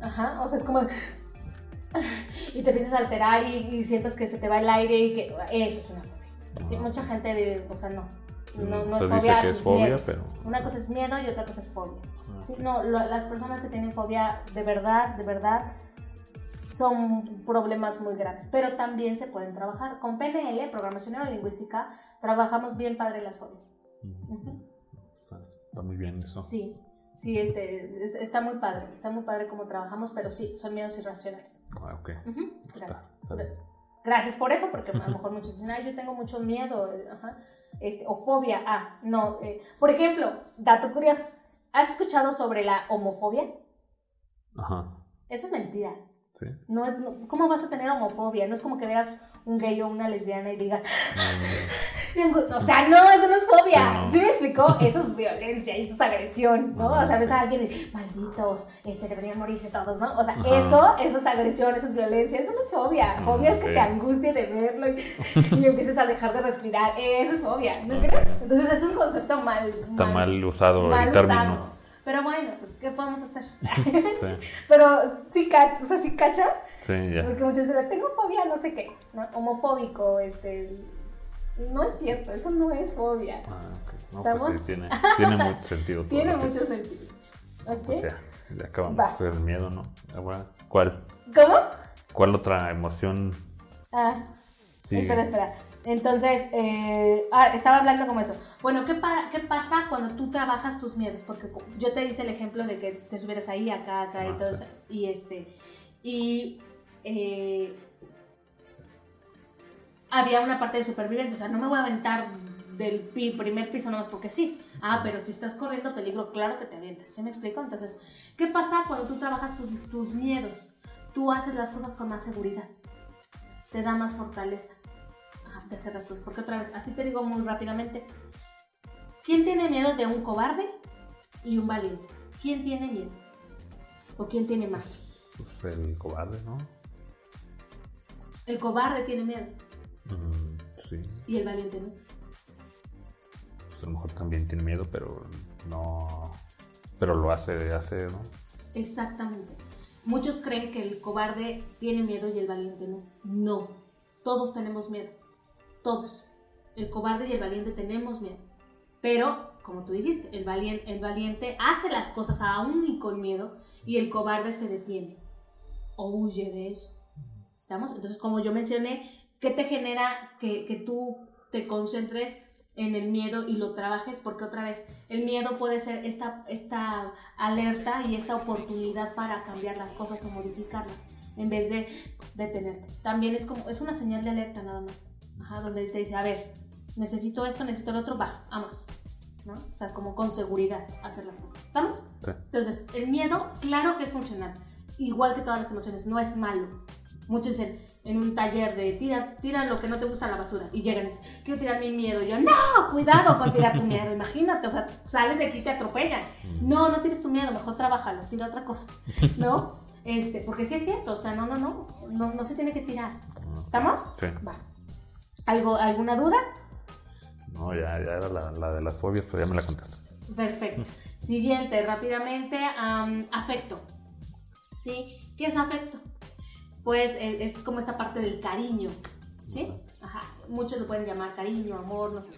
Ajá, o sea, es como de, y te empiezas a alterar y, sientes que se te va el aire y que eso es una fobia. Sí, mucha gente, de, o sea, no. No, no es fobia, es fobia pero... Una cosa es miedo y otra cosa es fobia. Ah, sí, no, las personas que tienen fobia de verdad, de verdad, son problemas muy graves, pero también se pueden trabajar. Con PNL, Programación Neurolingüística, trabajamos bien padre las fobias. está, muy bien eso. Sí, sí, este, está muy padre, está muy padre cómo trabajamos, pero sí, son miedos irracionales. Ah, ok. Gracias. Gracias por eso, porque a lo mejor muchos dicen, ay, yo tengo mucho miedo, eh, Este, o fobia, ah, no. Eh, por ejemplo, dato curioso, ¿has escuchado sobre la homofobia? Ajá. Eso es mentira. No, ¿Cómo vas a tener homofobia? No es como que veas un gay o una lesbiana y digas, o sea, no, eso no es fobia. Sí, me explicó? Eso es violencia, eso es agresión, ¿no? o sea, ves a alguien y, malditos, este, deberían morirse todos, ¿no? O sea, eso, eso es agresión, eso es violencia, eso no es fobia. Fobia es que te angustie de verlo y, empieces a dejar de respirar. Eso es fobia, ¿no crees? Entonces es un concepto mal. Está mal, usado el término. Pero bueno, pues, ¿qué podemos hacer? Pero sí, o sea, ¿sí cachas? Sí, ya. Porque muchos dicen, tengo fobia, no sé qué, homofóbico, este... No es cierto, eso no es fobia. Ah, okay. no, pues ¿Estamos? Pues tiene, tiene mucho sentido. tiene mucho sentido. ¿Ok? Pues ya, ya acabamos de el miedo, ¿no? Ahora, ¿cuál? ¿Cómo? ¿Cuál otra emoción Ah, espera, espera. Entonces, eh, ah, estaba hablando como eso. Bueno, ¿qué, ¿qué pasa cuando tú trabajas tus miedos? Porque yo te hice el ejemplo de que te subieras ahí, acá, acá y ah, todo eso. Y este, y eh, había una parte de supervivencia. O sea, no me voy a aventar del primer piso nomás porque sí. Ah, pero si estás corriendo peligro, claro que te avientas. ¿Sí me explico? Entonces, ¿qué pasa cuando tú trabajas tus miedos? Tú haces las cosas con más seguridad. Te da más fortaleza de hacer las cosas. Porque otra vez, así te digo muy rápidamente, ¿quién tiene miedo de un cobarde y un valiente? ¿Quién tiene miedo? ¿O quién tiene más? Pues el cobarde, ¿no? El cobarde tiene miedo. Mm, sí. Y el valiente no. Pues a lo mejor también tiene miedo, pero no. Pero lo hace, hace, ¿no? Exactamente. Muchos creen que el cobarde tiene miedo y el valiente no. No. Todos tenemos miedo. Todos. El cobarde y el valiente tenemos miedo. Pero, como tú dijiste, el valiente, el valiente hace las cosas aún y con miedo y el cobarde se detiene o huye de eso. ¿Estamos? Entonces, como yo mencioné, ¿qué te genera que, que tú te concentres en el miedo y lo trabajes? Porque otra vez, el miedo puede ser esta, esta alerta y esta oportunidad para cambiar las cosas o modificarlas en vez de detenerte. También es como, es una señal de alerta nada más. Ajá, donde te dice, a ver, necesito esto, necesito el otro, va, vamos. ¿no? O sea, como con seguridad hacer las cosas. ¿Estamos? Entonces, el miedo, claro que es funcional. Igual que todas las emociones, no es malo. Muchos en un taller de tira, tira lo que no te gusta a la basura y llegan y dicen, quiero tirar mi miedo. Y yo, no, cuidado con tirar tu miedo. Imagínate, o sea, sales de aquí y te atropellan. Mm. No, no tienes tu miedo, mejor trabájalo, tira otra cosa. ¿No? Este, porque sí es cierto, o sea, no, no, no, no, no se tiene que tirar. ¿Estamos? Sí. Va. ¿Algo, ¿Alguna duda? No, ya, ya era la, de las fobias, pero ya me la contaste. Perfecto. Siguiente, rápidamente, afecto. ¿Sí? ¿Qué es afecto? Pues eh, es como esta parte del cariño, ¿sí? Ajá. Muchos lo pueden llamar cariño, amor, no sé.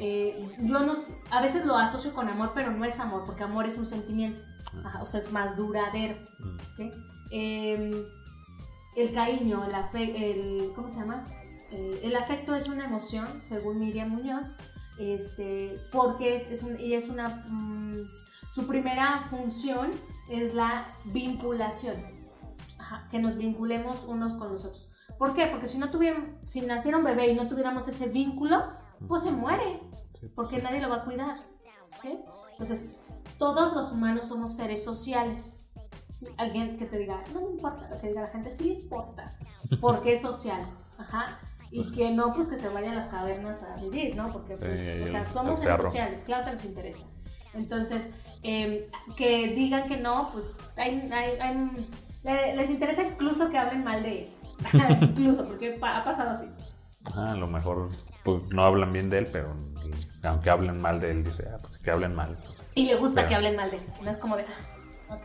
Eh, yo no, a veces lo asocio con amor, pero no es amor, porque amor es un sentimiento. Ajá, o sea, es más duradero. ¿sí? Em, el cariño, el, afecto, el ¿cómo se llama? Eh, el afecto es una emoción, según Miriam Muñoz, este, porque es, y es una, mm, su primera función es la vinculación, que nos vinculemos unos con los otros. ¿Por qué? Porque si no tuvieron, si naciera un bebé y no tuviéramos ese vínculo, pues se muere, porque nadie lo va a cuidar, ¿sí? Entonces, todos los humanos somos seres sociales. Alguien que te diga, no me importa, lo que diga la gente, sí importa, porque es social. Ajá y que no, pues que se vayan a las cavernas a vivir, ¿no? Porque, pues, o sea, somos seres sociales, claro que nos interesa. Entonces, em, que digan que no, pues hay, les interesa incluso que hablen mal de él. incluso, porque ha pasado así. a lo mejor pues, no hablan bien de él, pero aunque hablen mal de él, dice, ah, pues que hablen mal. Pues". y le gusta que hablen mal de él, no es como de, ah,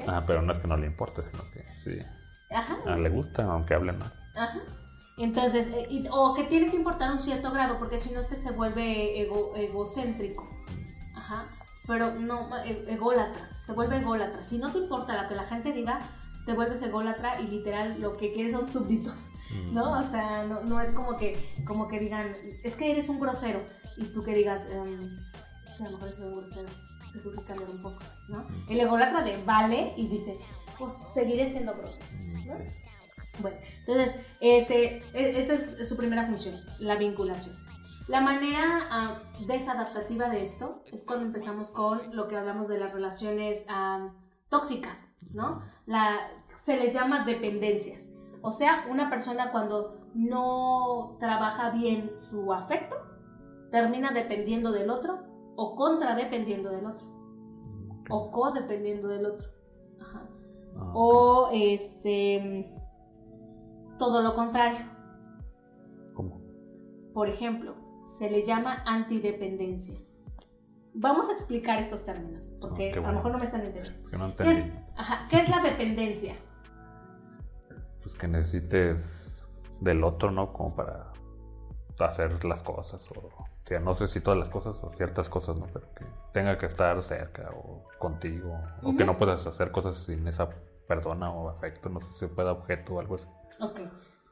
Ah, pero no es que no le importe, sino que sí. Ajá. Ah, le gusta, aunque hablen mal. Ajá. Entonces, eh, o que tiene que importar un cierto grado, porque si no, este se vuelve egocéntrico. Ajá. Pero no, e, ególatra. Se vuelve ególatra. Si no te importa lo que la gente diga, te vuelves ególatra y literal lo que quieres son súbditos. ¿No? O sea, no, es como que, como que digan, es que eres un grosero. Y tú que digas, em, es que a lo mejor soy un grosero. Tengo que cambiar un poco. ¿No? El ególatra le vale y dice, pues seguiré siendo grosero. ¿no? Bueno, entonces, este, e, esta es su primera función, la vinculación. La manera ah, desadaptativa de esto es cuando empezamos con lo que hablamos de las relaciones ah, tóxicas, ¿no? La, se les llama dependencias. O sea, una persona cuando no trabaja bien su afecto, termina dependiendo del otro o contradependiendo del otro. O codependiendo del otro. Ajá. Ah, o este todo lo contrario. ¿Cómo? Por ejemplo, se le llama antidependencia. Vamos a explicar estos términos, porque a lo mejor no me están entendiendo. No ¿Qué, es, ¿Qué es la dependencia? Pues que necesites del otro, ¿no? Como para hacer las cosas. O, sea, no sé si todas las cosas o ciertas cosas, ¿no? Pero que tenga que estar cerca o contigo. O que no puedas hacer cosas sin esa persona o afecto, no sé si pueda objeto o algo así. Ok.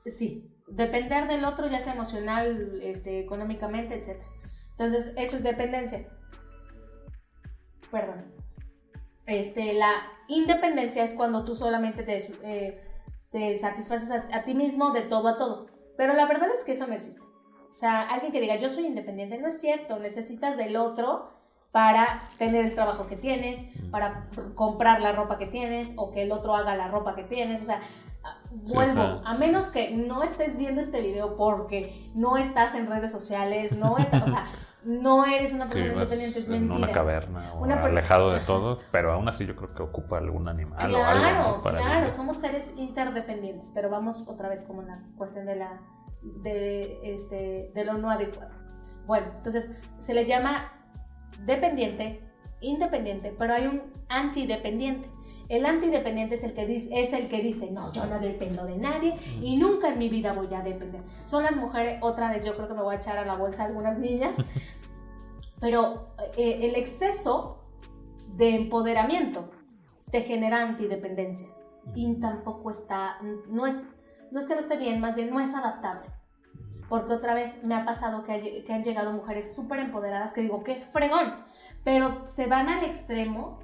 Sí, depender del otro, ya sea emocional, este, económicamente, etc. Entonces, eso es dependencia. Perdón. Este, la independencia es cuando tú solamente te, eh, te satisfaces a, ti mismo de todo a todo. Pero la verdad es que eso no existe. O sea, alguien que diga yo soy independiente, no es cierto. Necesitas del otro para tener el trabajo que tienes, para comprar la ropa que tienes o que el otro haga la ropa que tienes. O sea, vuelvo, a menos que no estés viendo este video porque no estás en redes sociales, no estás, o sea, no eres una persona independiente, es mentira. En una caverna o alejado de todos, pero aún así yo creo que ocupa algún animal claro, o algo. Claro, somos seres interdependientes, pero vamos otra vez como en la cuestión de la de este de lo no adecuado. Bueno, entonces se le llama dependiente, independiente, pero hay un antidependiente. El antidependiente es el que dice, es el que dice, no, yo no dependo de nadie y nunca en mi vida voy a depender. Son las mujeres, otra vez yo creo que me voy a echar a la bolsa algunas niñas, pero eh, el exceso de empoderamiento te genera antidependencia y tampoco está, no es, no es que no esté bien, más bien no es adaptable. Porque otra vez me ha pasado que, que han llegado mujeres súper empoderadas que digo, qué fregón, pero se van al extremo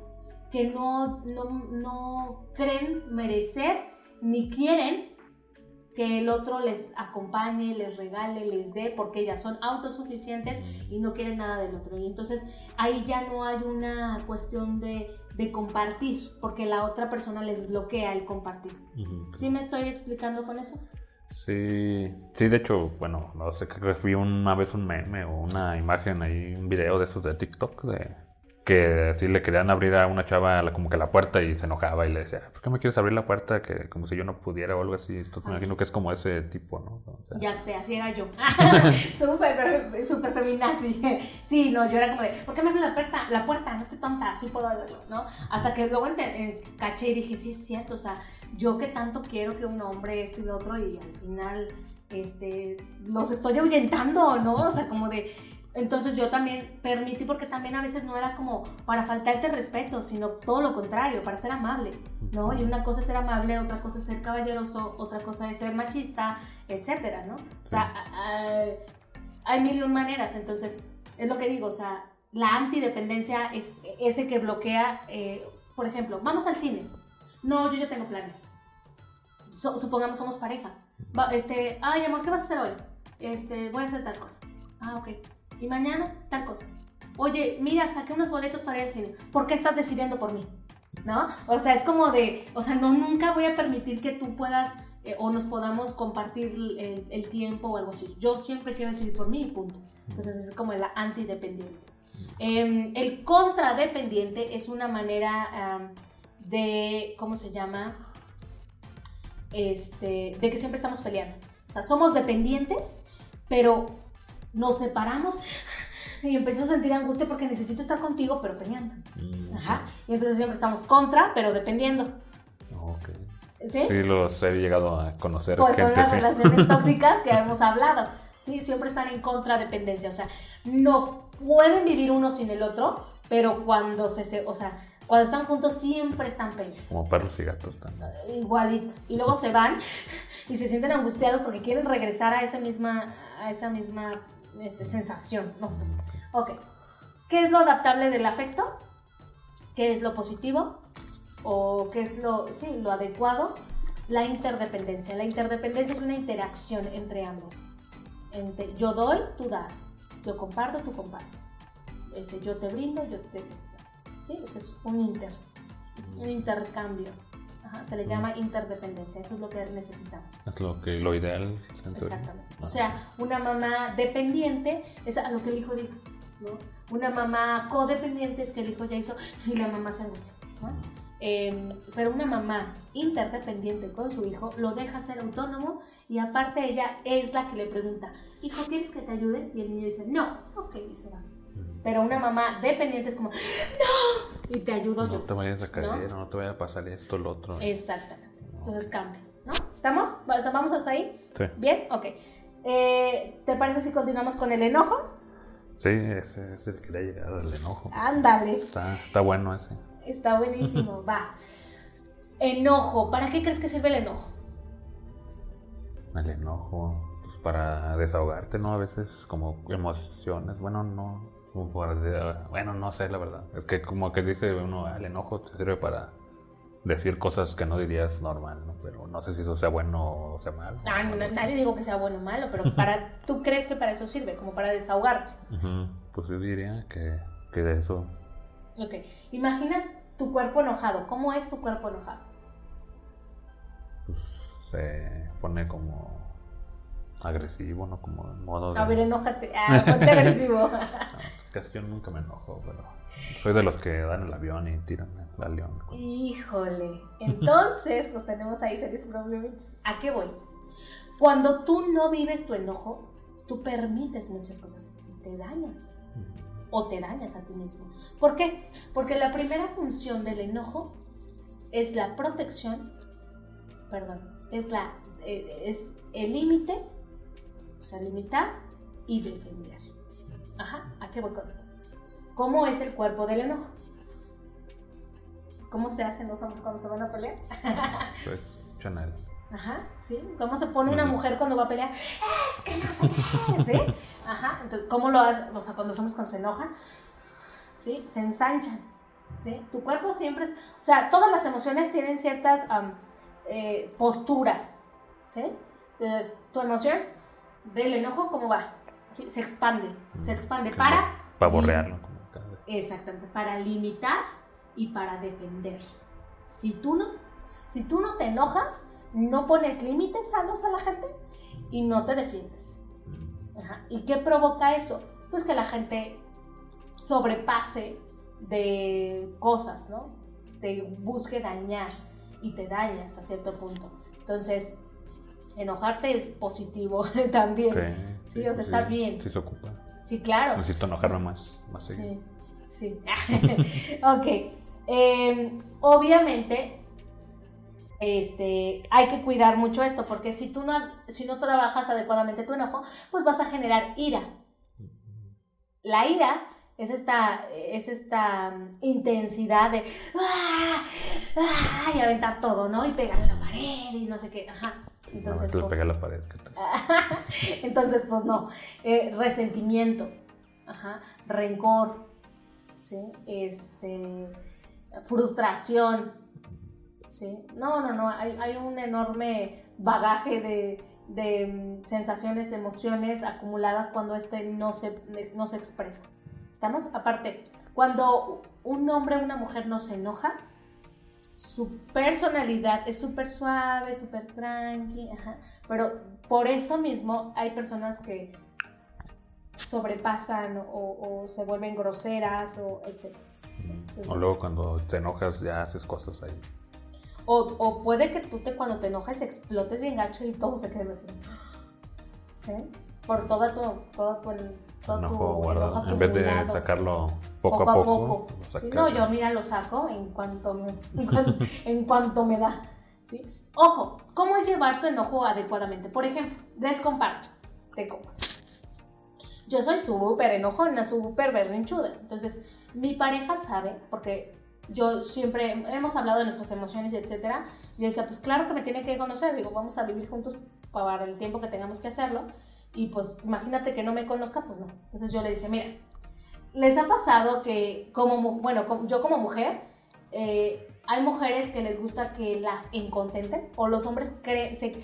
que no, no, creen merecer ni quieren que el otro les acompañe, les regale, les dé, porque ellas son autosuficientes y no quieren nada del otro. Y entonces ahí ya no hay una cuestión de, compartir, porque la otra persona les bloquea el compartir. ¿Sí me estoy explicando con eso? Sí, sí, de hecho, bueno, no sé, creo que fui una vez un meme o una imagen ahí, un video de esos de TikTok de que así le querían abrir a una chava como que la puerta y se enojaba y le decía, ¿por qué me quieres abrir la puerta? Que como si yo no pudiera o algo así. Entonces me imagino que es como ese tipo, ¿no? ya sé, así era yo. súper, súper feminazi. Sí, no, yo era como de, ¿por qué me abres la puerta? La puerta, no estoy tonta, así puedo hacerlo, ¿no? Hasta que luego caché y dije, sí es cierto, o sea, yo que tanto quiero que un hombre este y otro y al final, este, los estoy ahuyentando, ¿no? O sea, como de entonces yo también permití, porque también a veces no era como para faltarte respeto, sino todo lo contrario, para ser amable, ¿no? Y una cosa es ser amable, otra cosa es ser caballeroso, otra cosa es ser machista, etcétera, ¿no? O sea, hay mil y un maneras, entonces es lo que digo, o sea, la antidependencia es ese que bloquea, eh, por ejemplo, vamos al cine. No, yo ya tengo planes. supongamos somos pareja. este, ay, amor, ¿qué vas a hacer hoy? Este, voy a hacer tal cosa. Ah, ok y mañana tal cosa. Oye, mira, saqué unos boletos para ir al cine. ¿Por qué estás decidiendo por mí? ¿No? O sea, es como de, o sea, no, nunca voy a permitir que tú puedas eh, o nos podamos compartir el, tiempo o algo así. Yo siempre quiero decidir por mí y punto. Entonces es como el antidependiente. Eh, el contradependiente es una manera de, ¿cómo se llama? Este, de que siempre estamos peleando. O sea, somos dependientes, pero nos separamos y empezó a sentir angustia porque necesito estar contigo, pero peleando. Mm. Ajá. Y entonces siempre estamos contra, pero dependiendo. Ok. ¿Sí? Sí, los he llegado a conocer. Pues son las relaciones tóxicas que hemos hablado. Sí, siempre están en contradependencia. O sea, no pueden vivir uno sin el otro, pero cuando se, o sea, cuando están juntos siempre están peleando. Como perros y gatos también. Igualitos. Y luego se van y se sienten angustiados porque quieren regresar a esa misma, a esa misma este, sensación, no sé. Ok. ¿Qué es lo adaptable del afecto? ¿Qué es lo positivo? ¿O qué es lo, sí, lo adecuado? La interdependencia. La interdependencia es una interacción entre ambos. Entre, yo doy, tú das. Yo comparto, tú compartes. Este, yo te brindo, yo te... ¿Sí? es un inter. Un intercambio se le llama interdependencia, eso es lo que necesitamos. Es lo que lo ideal. Exactamente. O sea, una mamá dependiente es a lo que el hijo dijo, ¿no? Una mamá codependiente es que el hijo ya hizo y la mamá se angustia, em, pero una mamá interdependiente con su hijo lo deja ser autónomo y aparte ella es la que le pregunta, hijo, ¿quieres que te ayude? Y el niño dice, no, ok, y se va. Pero una mamá dependiente es como, no, y te ayudo yo. No te vayas a caer, ¿no? te vaya a pasar esto, lo otro. Exactamente. Entonces cambia, ¿no? ¿Estamos? ¿Vamos hasta ahí? Sí. ¿Bien? Ok. Eh, ¿Te parece si continuamos con el enojo? Sí, ese, ese quería llegar al enojo. Ándale. Está, está bueno ese. Está buenísimo, va. Enojo. ¿Para qué crees que sirve el enojo? El enojo, pues para desahogarte, ¿no? A veces como emociones, bueno, no, como bueno, no sé, la verdad. Es que como que dice uno, "Ah, el enojo te sirve para decir cosas que no dirías normal, ¿no? Pero no sé si eso sea bueno o sea mal. Ah, no, nadie digo que sea bueno o malo, pero para, tú crees que para eso sirve, como para desahogarte. Pues yo diría que, que de eso, Ok, imagina tu cuerpo enojado. ¿Cómo es tu cuerpo enojado? pues se pone como agresivo, ¿no? Como en modo de... A ver, enójate. Ah, ponte agresivo. No, pues, casi yo nunca me enojo, pero soy de los que dan el avión y tiran el avión. Híjole. Entonces, pues tenemos ahí serios problemas. ¿A qué voy? Cuando tú no vives tu enojo, tú permites muchas cosas y te dañan. O te dañas a ti mismo. ¿Por qué? Porque la primera función del enojo es la protección, perdón, es, la, eh, es el límite, o sea, limitar y defender. Ajá, ¿a qué voy con esto? ¿Cómo es el cuerpo del enojo? ¿Cómo se hacen los hombres cuando se van a pelear? Soy Chanel. Ajá, ¿sí? ¿Cómo se pone una mujer cuando va a pelear? Es que no sé qué, ¿sí? Ajá, entonces, ¿cómo lo hacen? O sea, cuando los hombres cuando se enojan, ¿sí? Se ensanchan, ¿sí? Tu cuerpo siempre, o sea, todas las emociones tienen ciertas eh, posturas, ¿sí? Entonces, tu emoción del enojo, ¿cómo va? Se expande, se expande Como para... Para borrearlo. Exactamente, para limitar y para defender. Si tú no, si tú no te enojas, no pones límites sanos a la gente y no te defiendes. Ajá. ¿Y qué provoca eso? Pues que la gente sobrepase de cosas, ¿no? Te busque dañar y te daña hasta cierto punto. Entonces, enojarte es positivo también. Sí, o sea, está bien. Sí se ocupa. Sí, claro. Necesito enojarme más, más seguido. Sí, sí. ok. Eh, obviamente, este, hay que cuidar mucho esto, porque si tú no, si no trabajas adecuadamente tu enojo, pues vas a generar ira. La ira es esta, es esta mm, intensidad de ¡ah! ¡ah! y aventar todo, ¿no? Y pegarle a la pared y no sé qué. Ajá. Entonces, pues, entonces, pues no. Eh, resentimiento, ajá, rencor, ¿sí? Este, frustración, ¿sí? No, no, no. Hay, hay un enorme bagaje de, de, mm, sensaciones, emociones acumuladas cuando este no se, no se expresa. ¿Estamos? Aparte, cuando un hombre o una mujer no se enoja, su personalidad es súper suave, súper tranqui, ajá. pero por eso mismo hay personas que sobrepasan o, o se vuelven groseras o etc. O luego cuando te enojas ya haces cosas ahí. O, o puede que tú te, cuando te enojas explotes bien gacho y todo se quede así. ¿Sí? Por toda tu, toda tu, todo tu Enojo guardado. En vez de sacarlo poco, a poco. lo Sí, no, yo mira, lo saco en cuanto me, en cuan- en cuanto me da. ¿sí? Ojo, ¿cómo es llevar tu enojo adecuadamente? Por ejemplo, les comparto, te comparto. Yo soy súper enojona, súper berrinchuda. Entonces, mi pareja sabe, porque yo siempre hemos hablado de nuestras emociones y etcétera. Yo decía, pues claro que me tiene que conocer. Digo, vamos a vivir juntos para el tiempo que tengamos que hacerlo. Y pues imagínate que no me conozca, pues no. Entonces yo le dije, mira, ¿les ha pasado que como, bueno, yo como mujer, eh, hay mujeres que les gusta que las encontenten? O los hombres creen, se,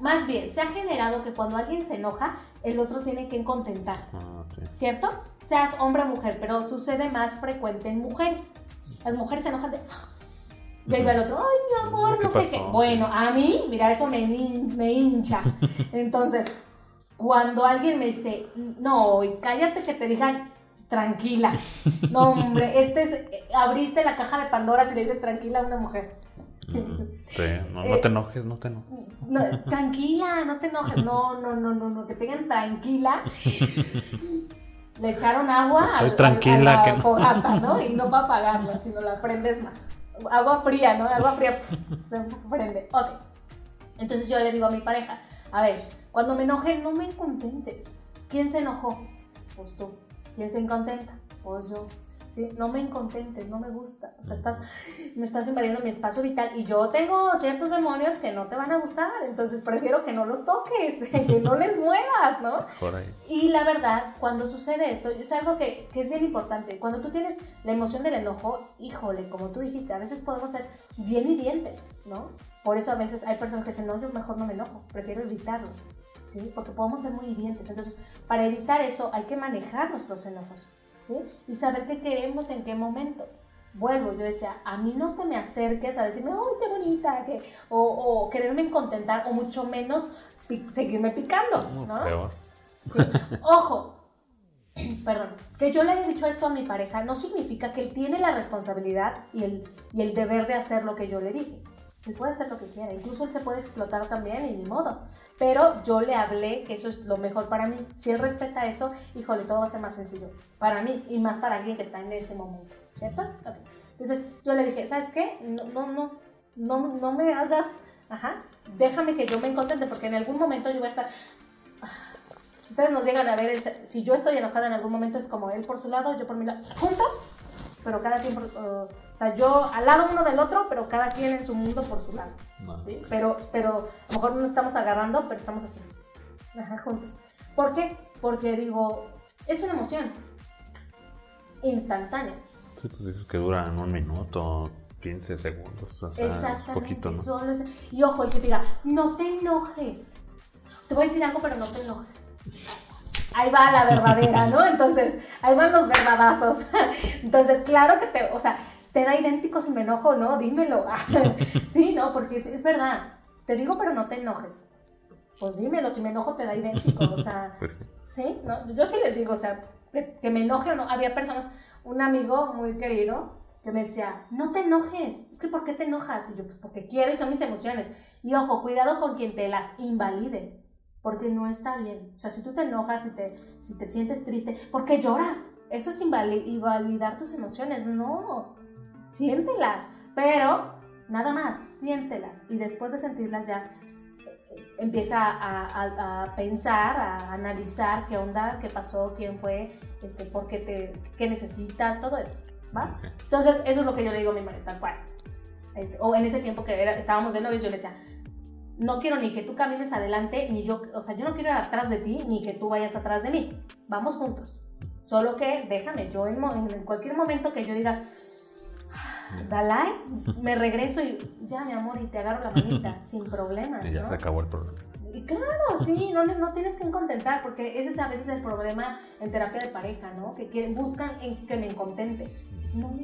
más bien, se ha generado que cuando alguien se enoja, el otro tiene que contentar. Ah, sí. ¿cierto? Seas hombre o mujer, pero sucede más frecuente en mujeres. Las mujeres se enojan de... Y ahí va el otro, ay, mi amor, ¿Qué no sé pasó? qué. Bueno, a mí, mira, eso me, me hincha. Entonces, cuando alguien me dice, no, cállate que te digan tranquila. No, hombre, este es, eh, abriste la caja de Pandora si le dices tranquila a una mujer. Sí, no, no Eh, te enojes, no te enojes. No, tranquila, no te enojes. No, no, no, no, no, que tengan tranquila. Le echaron agua Estoy al- tranquila a la que no. fogata, ¿no? Y no para apagarla, sino la prendes más. Agua fría, ¿no? Agua fría pf, se prende. Ok. Entonces yo le digo a mi pareja, a ver, cuando me enoje, no me contentes. ¿Quién se enojó? Pues tú. ¿Quién se incontenta? Pues yo. ¿sí? No me incontentes, no me gusta. O sea, estás, me estás invadiendo mi espacio vital y yo tengo ciertos demonios que no te van a gustar, entonces prefiero que no los toques, que no les muevas, ¿no? Por ahí. Y la verdad, cuando sucede esto, es algo que, que es bien importante. Cuando tú tienes la emoción del enojo, híjole, como tú dijiste, a veces podemos ser bien hirientes, ¿no? Por eso a veces hay personas que dicen, no, yo mejor no me enojo, prefiero evitarlo. ¿Sí? Porque podemos ser muy hirientes. Entonces, para evitar eso hay que manejar nuestros enojos. Y saber qué queremos en qué momento. Vuelvo, yo decía, a mí no te me acerques a decirme, ¡ay, qué bonita! Que, o, o quererme contentar, o mucho menos seguirme picando, ¿no? Ojo, perdón, que yo le haya dicho esto a mi pareja no significa que él tiene la responsabilidad y el, y el deber de hacer lo que yo le dije. Él puede hacer lo que quiera, incluso él se puede explotar también y ni modo. Pero yo le hablé que eso es lo mejor para mí. Si él respeta eso, híjole, todo va a ser más sencillo para mí y más para alguien que está en ese momento, ¿cierto? Entonces yo le dije, ¿sabes qué? No, no, no, no, no me hagas, ajá, déjame que yo me contente porque en algún momento yo voy a estar... Si ustedes nos llegan a ver, si yo estoy enojada en algún momento es como él por su lado, yo por mi lado, juntos, pero cada quien uh, o sea, yo al lado uno del otro, pero cada quien en su mundo por su lado. ¿sí? Pero, pero a lo mejor no estamos agarrando, pero estamos así. Ajá, juntos. ¿Por qué? Porque digo, es una emoción instantánea. Sí, pues dices que duran un minuto, 15 segundos. O sea, Exactamente. poquito, ¿no? Solo Y ojo, el que te diga, no te enojes. Te voy a decir algo, pero no te enojes ahí va la verdadera, ¿no? Entonces, ahí van los verdadazos. Entonces, claro que te, o sea, te da idéntico si me enojo, ¿no? Dímelo. sí, ¿no? Porque es, verdad. Te digo, pero no te enojes. Pues dímelo, si me enojo te da idéntico, o sea, pues sí. ¿no? Yo sí les digo, o sea, que, me enoje o no. Había personas, un amigo muy querido, que me decía, no te enojes, es que ¿por qué te enojas? Y yo, pues porque quiero y son mis emociones. Y ojo, cuidado con quien te las invalide, porque no está bien. O sea, si tú te enojas, si te, si te sientes triste, ¿por qué lloras? Eso es invalidar tus emociones, no siéntelas, pero nada más, siéntelas. Y después de sentirlas ya eh, empieza a, pensar, a analizar qué onda, qué pasó, quién fue, este, por qué, te, qué necesitas, todo eso, ¿va? Entonces, eso es lo que yo le digo a mi marido, tal cual. Este, o en ese tiempo que era, estábamos de novios, yo le decía, no quiero ni que tú camines adelante, ni yo, o sea, yo no quiero ir atrás de ti, ni que tú vayas atrás de mí. Vamos juntos. Solo que déjame, yo en, en cualquier momento que yo diga, Dalai, me regreso y ya, mi amor, y te agarro la manita, sin problemas. Y ya se acabó el problema. Y claro, sí, no, no tienes que contentar, porque ese es a veces el problema en terapia de pareja, ¿no? Que quieren, buscan en, que me contente. No,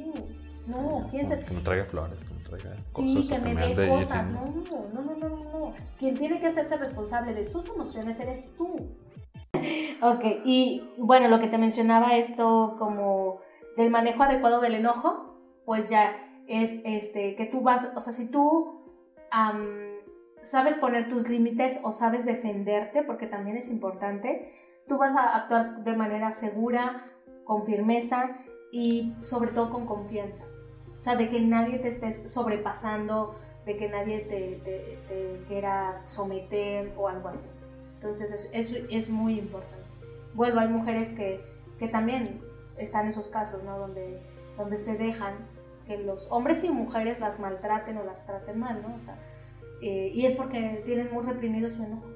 no, ¿quién se... Que me traiga flores, que me traiga cosas. Sí, que, me, dé cosas. No, no, no, no, no. Quien tiene que hacerse responsable de sus emociones eres tú. ok, y bueno, lo que te mencionaba esto como del manejo adecuado del enojo, pues ya es este, que tú vas, o sea, si tú sabes poner tus límites o sabes defenderte, porque también es importante, tú vas a actuar de manera segura, con firmeza y sobre todo con confianza. O sea, de que nadie te estés sobrepasando, de que nadie te, te, quiera someter o algo así. Entonces, eso, es muy importante. Vuelvo, hay mujeres que, que también están en esos casos, ¿no? Donde, donde se dejan que los hombres y mujeres las maltraten o las traten mal, ¿no? O sea, eh, y es porque tienen muy reprimido su enojo.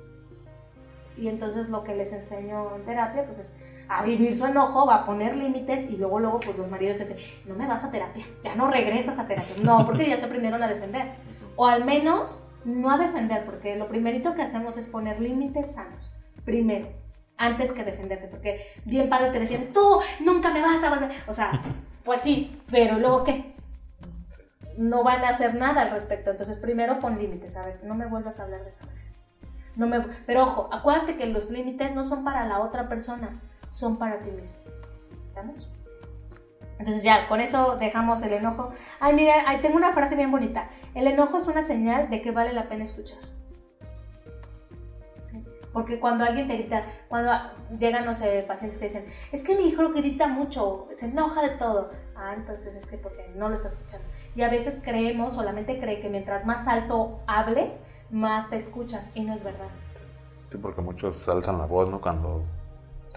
Y entonces lo que les enseño en terapia, pues es a vivir su enojo, va a poner límites y luego, luego, pues los maridos dicen, no me vas a terapia, ya no regresas a terapia. No, porque ya se aprendieron a defender. O al menos no a defender, porque lo primerito que hacemos es poner límites sanos. Primero, antes que defenderte, porque bien padre te defiendes, tú nunca me vas a volver. O sea, pues sí, pero luego qué? no van a hacer nada al respecto. Entonces, primero pon límites. A ver, no me vuelvas a hablar de esa manera. No me, pero ojo, acuérdate que los límites no son para la otra persona, son para ti mismo. ¿Estamos? Entonces ya, con eso dejamos el enojo. Ay, mira, ahí tengo una frase bien bonita. El enojo es una señal de que vale la pena escuchar. ¿Sí? Porque cuando alguien te grita, cuando llegan, no sé, pacientes que dicen, es que mi hijo grita mucho, se enoja de todo. Ah, entonces es que porque no lo está escuchando. Y a veces creemos, solamente cree que mientras más alto hables, más te escuchas. Y no es verdad. Sí, porque muchos alzan la voz, ¿no? Cuando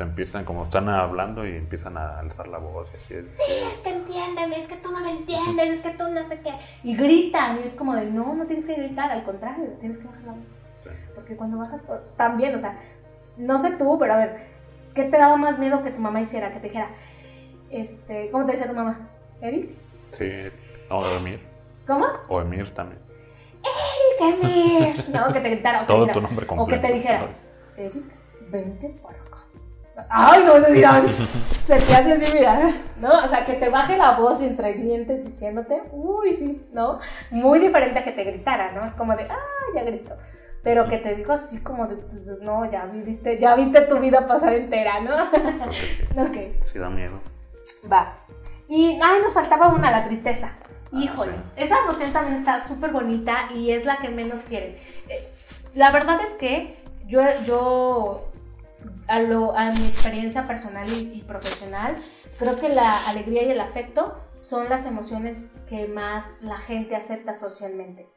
te empiezan, como están hablando y empiezan a alzar la voz. Así es. Sí, es que entiéndeme, es que tú no me entiendes, es que tú no sé qué. Y gritan, y es como de, no, no tienes que gritar, al contrario, tienes que bajar la voz. Porque cuando bajas, también, o sea, no sé tú, pero a ver, ¿qué te daba más miedo que tu mamá hiciera? Que te dijera, este, ¿cómo te decía tu mamá? ¿Eric? Sí, o Emir. ¿Cómo? O Emir también. ¡Eric, Emir! No, que te gritara. O que Todo dijera, tu nombre O completo. que te dijera, Eric, vente acá. Ay, no, eso sí, no, se te hace así, mira. No, o sea, que te baje la voz entre dientes diciéndote, uy, sí, ¿no? Muy diferente a que te gritara, ¿no? Es como de, ah, ya gritó. Pero que te dijo así como de, no, ya viviste, ya viste tu vida pasar entera, ¿no? Creo que sí. ok, Sí, da miedo. va. Y, ay, nos faltaba una, la tristeza. Ah, Híjole, sí. esa emoción también está súper bonita y es la que menos quieren. Eh, La verdad es que yo, yo a, lo, a mi experiencia personal y, y profesional, creo que la alegría y el afecto son las emociones que más la gente acepta socialmente.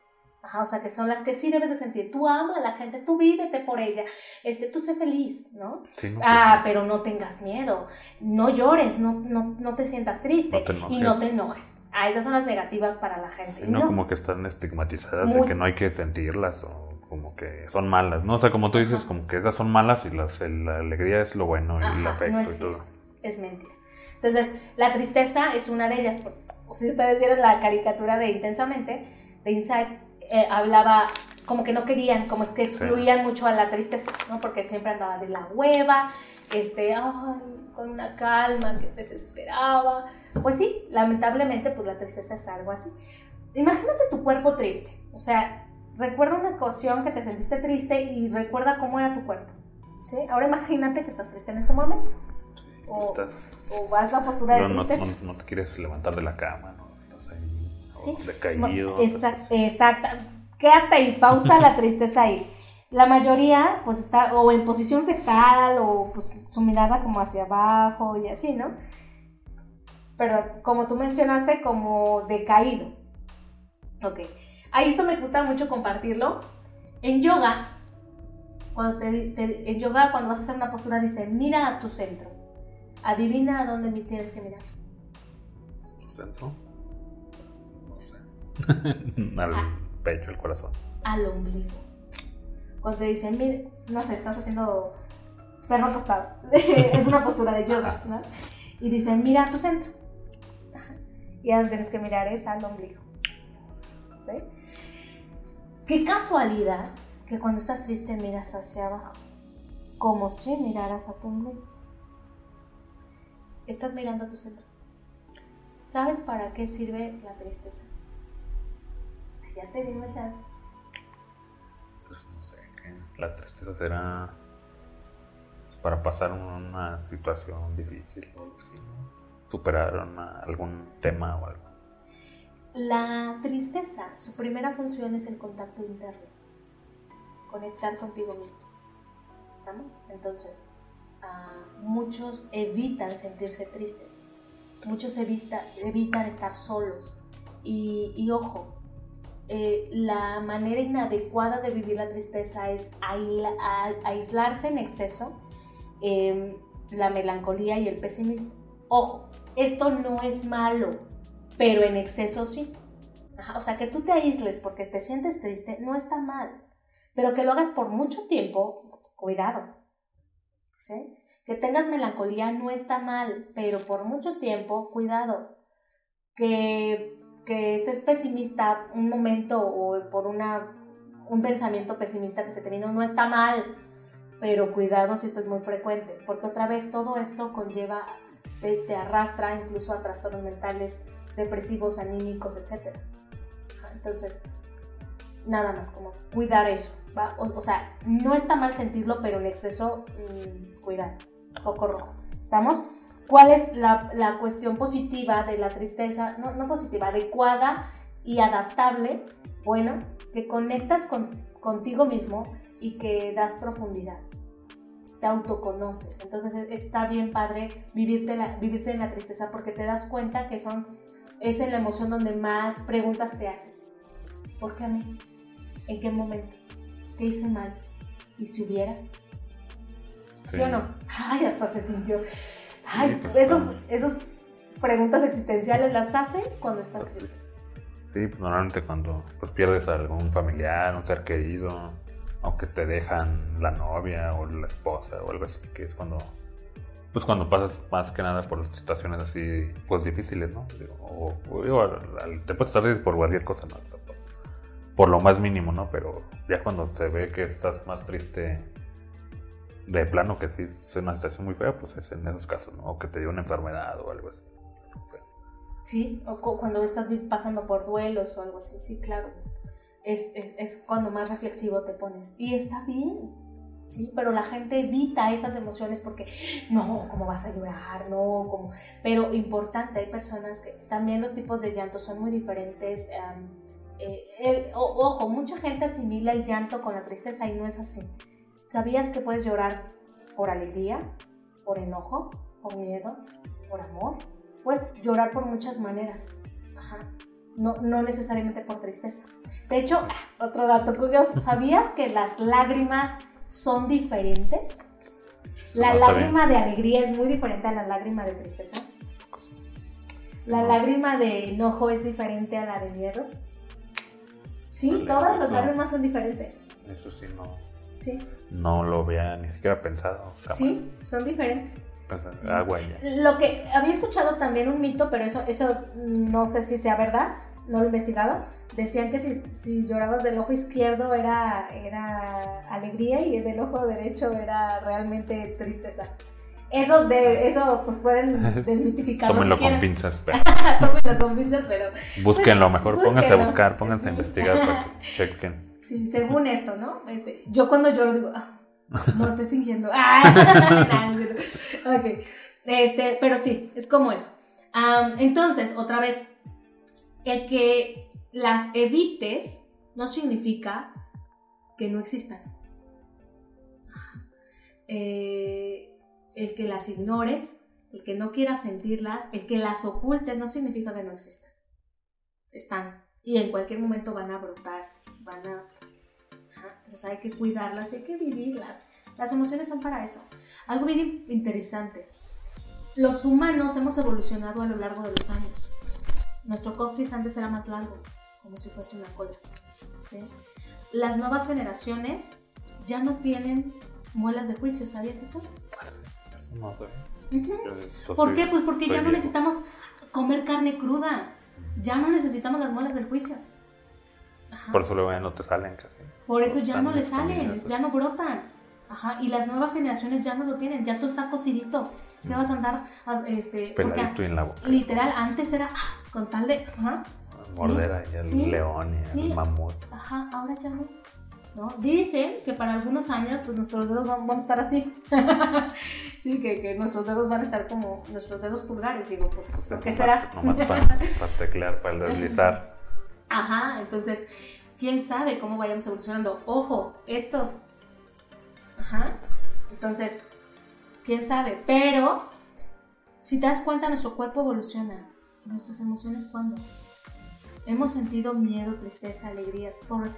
Ajá, o sea, que son las que sí debes de sentir. Tú ama a la gente, tú vívete por ella, este, tú sé feliz, ¿no? Sí, no, pues Ah, sí. pero no tengas miedo, no llores, no, no, no te sientas triste No te y no te enojes. Ah, esas son las negativas para la gente. Sí, no, no. como que están estigmatizadas Muy- de que no hay que sentirlas o como que son malas, ¿no? O sea, como tú dices, como que esas son malas y las, la alegría es lo bueno y el Ajá, afecto no y es todo. cierto, es mentira. Entonces, la tristeza es una de ellas. Por- Si ustedes vieron la caricatura de Intensamente, de Inside, eh, hablaba como que no querían, como que excluían mucho a la tristeza, ¿no? Porque siempre andaba de la hueva, este, ay, con una calma que desesperaba. Pues sí, lamentablemente, pues la tristeza es algo así. Imagínate tu cuerpo triste, o sea, recuerda una ocasión que te sentiste triste y recuerda cómo era tu cuerpo. ¿sí? Ahora imagínate que estás triste en este momento. O, Estás- o vas la postura de no, no, tristeza. no- no te quieres levantar de la cama, ¿no? Estás ahí Sí. decaído. Exacto, exacto. Quédate ahí, pausa la tristeza ahí. La mayoría, pues está o en posición fetal o pues su mirada como hacia abajo y así, ¿no? Pero como tú mencionaste, como decaído. Ok. Ahí esto me gusta mucho compartirlo. En yoga, cuando te- te- en yoga, cuando vas a hacer una postura, dice, mira a tu centro. Adivina a dónde tienes que mirar. ¿Tu centro? No sé. Al Ah. pecho, al corazón. al ombligo. Cuando te dicen, mire, no sé, estás haciendo perro acostado. es una postura de yoga, ¿no? Y dicen, mira a tu centro. Y a donde tienes que mirar es al ombligo. ¿Sí? Qué casualidad que cuando estás triste miras hacia abajo. Como si miraras a tu ombligo. Estás mirando a tu centro. ¿Sabes para qué sirve la tristeza? Ya te di muchas. Pues no sé, que la tristeza será pues, para pasar una situación difícil o superar una- algún tema o algo. La tristeza, su primera función es el contacto interno, conectar contigo mismo. ¿Estamos? Entonces, ah, muchos evitan sentirse tristes, muchos evita- evitan estar solos. Y, y ojo, eh, la manera inadecuada de vivir la tristeza es aislarse en exceso, eh, la melancolía y el pesimismo. Ojo, esto no es malo, pero en exceso sí. O sea, que tú te aísles porque te sientes triste no está mal, pero que lo hagas por mucho tiempo, cuidado. ¿Sí? Que tengas melancolía no está mal, pero por mucho tiempo, cuidado. Que, que estés pesimista un momento o por una, un pensamiento pesimista que se te no está mal, pero cuidado si esto es muy frecuente, porque otra vez todo esto conlleva, te arrastra incluso a trastornos mentales, depresivos, anímicos, etc. Entonces, nada más como cuidar eso, ¿va? O, sea, no está mal sentirlo, pero en exceso, mmm, cuidado, foco rojo. ¿Estamos? ¿Cuál es la, la cuestión positiva de la tristeza? No, no positiva, adecuada y adaptable. Bueno, que conectas con, contigo mismo y que das profundidad. Te autoconoces. Entonces es- está bien padre vivirte, la, vivirte en la tristeza porque te das cuenta que son, es en la emoción donde más preguntas te haces. ¿Por qué a mí? ¿En qué momento? ¿Qué hice mal? ¿Y si hubiera? ¿Sí, o no? Ay, hasta se sintió. Ay, pues, esos, preguntas existenciales las haces cuando estás triste. Sí, pues normalmente cuando pues, pierdes a algún familiar, un ser querido, o que te dejan la novia o la esposa o algo así, que es cuando pues cuando pasas más que nada por situaciones así pues difíciles, ¿no? O, o al- al- te puedes estar por cualquier cosa, ¿no? Por, lo más mínimo, ¿no? Pero ya cuando se ve que estás más triste de plano, que sí es una situación muy fea, pues es en esos casos, ¿no? O que te dio una enfermedad o algo así. Sí, o cu- cuando estás pasando por duelos o algo así, sí, claro. Es, es, es cuando más reflexivo te pones. Y está bien, ¿sí? Pero la gente evita esas emociones porque, no, ¿cómo vas a llorar? No, ¿cómo? Pero importante, hay personas que también los tipos de llanto son muy diferentes. am, eh, el- o- ojo, mucha gente asimila el llanto con la tristeza y no es así. ¿Sabías que puedes llorar por alegría, por enojo, por miedo, por amor? Puedes llorar por muchas maneras. Ajá. No, no necesariamente por tristeza. De hecho, ah, otro dato curioso, ¿sabías que las lágrimas son diferentes? La No lágrima de alegría es muy diferente a la lágrima de tristeza. La lágrima de enojo es diferente a la de miedo. Sí, todas las eso- lágrimas son diferentes. Eso sí, no, Sí, no lo había ni siquiera pensado. jamás. sí, son diferentes. Agua ya. Lo que había escuchado también un mito, pero eso, eso no sé si sea verdad, no lo he investigado. Decían que si, si llorabas del ojo izquierdo era, era alegría y del ojo derecho era realmente tristeza. Eso, de, eso pues pueden desmitificarlo Tómenlo si con quieren. pinzas, pero Tómenlo con pinzas, pero búsquenlo mejor, pónganse a buscar, pónganse a Sí. investigar para que chequen. sí, según esto, ¿no? Este, yo cuando lloro digo, ah, no estoy fingiendo. Ah, no ok, este, pero sí, es como eso. Am, entonces, otra vez, el que las evites no significa que no existan. Eh, el que las ignores, el que no quieras sentirlas, el que las ocultes no significa que no existan. Están. Y en cualquier momento van a brotar, van a... Entonces hay que cuidarlas y hay que vivirlas. Las emociones son para eso. Algo bien in- interesante. Los humanos hemos evolucionado a lo largo de los años. Nuestro coxis antes era más largo, como si fuese una cola. ¿sí? Las nuevas generaciones ya no tienen muelas de juicio, ¿sabías eso? Eso no sé. ¿Por qué? Pues porque ya no necesitamos comer carne cruda. Ya no necesitamos las muelas del juicio. Ajá. Por eso luego ya no te salen casi. Por eso ya no le salen, ya no brotan. Ajá, y las nuevas generaciones ya no lo tienen, ya todo está cocidito. ¿Qué vas a andar? a- este, Peladito en la boca. literal, antes era ah, con tal de. Ajá, Mordera y el sí, león y sí. el mamut. ajá, ahora ya no. ¿no? Dicen que para algunos años, pues nuestros dedos van, van a estar así. sí, que, que nuestros dedos van a estar como nuestros dedos pulgares. Digo, pues, ¿por qué será? Para, para teclear, para deslizar. Ajá, entonces, quién sabe cómo vayamos evolucionando. Ojo, estos. Ajá. Entonces, quién sabe. Pero, si te das cuenta, nuestro cuerpo evoluciona. Nuestras emociones, ¿cuándo? Hemos sentido miedo, tristeza, alegría por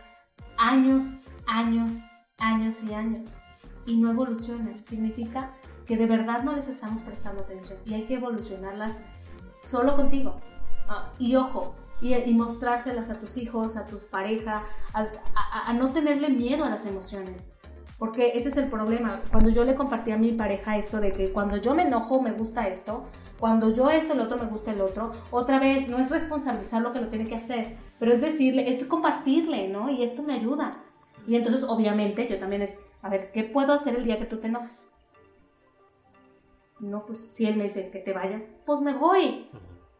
años, años, años y años. Y no evolucionan. Significa que de verdad no les estamos prestando atención. Y hay que evolucionarlas solo contigo. Ah, y ojo, y, mostrárselas a tus hijos, a tus pareja, a no tenerle miedo a las emociones. Porque ese es el problema. Cuando yo le compartí a mi pareja esto de que cuando yo me enojo me gusta esto, cuando yo esto, el otro me gusta el otro, otra vez no es responsabilizar lo que lo tiene que hacer, pero es decirle, es compartirle, ¿no? Y esto me ayuda. Y entonces, obviamente, yo también es, a ver, ¿qué puedo hacer el día que tú te enojas? No, pues si él me dice que te vayas, pues me voy.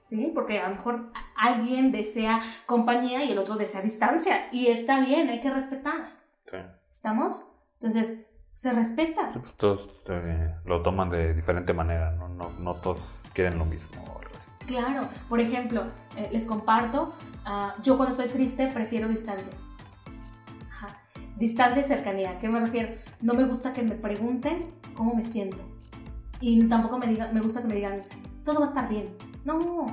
¿sí? Porque a lo mejor alguien desea compañía y el otro desea distancia. Y está bien, hay que respetar. Sí. ¿Estamos? Entonces, se respeta. Sí, pues todos eh, lo toman de diferente manera, ¿no? No, no todos quieren lo mismo. Claro, por ejemplo, eh, les comparto, ah, yo cuando estoy triste prefiero distancia. Ajá. Distancia y cercanía, ¿a qué me refiero? No me gusta que me pregunten cómo me siento. Y tampoco me, diga, me gusta que me digan, todo va a estar bien. No,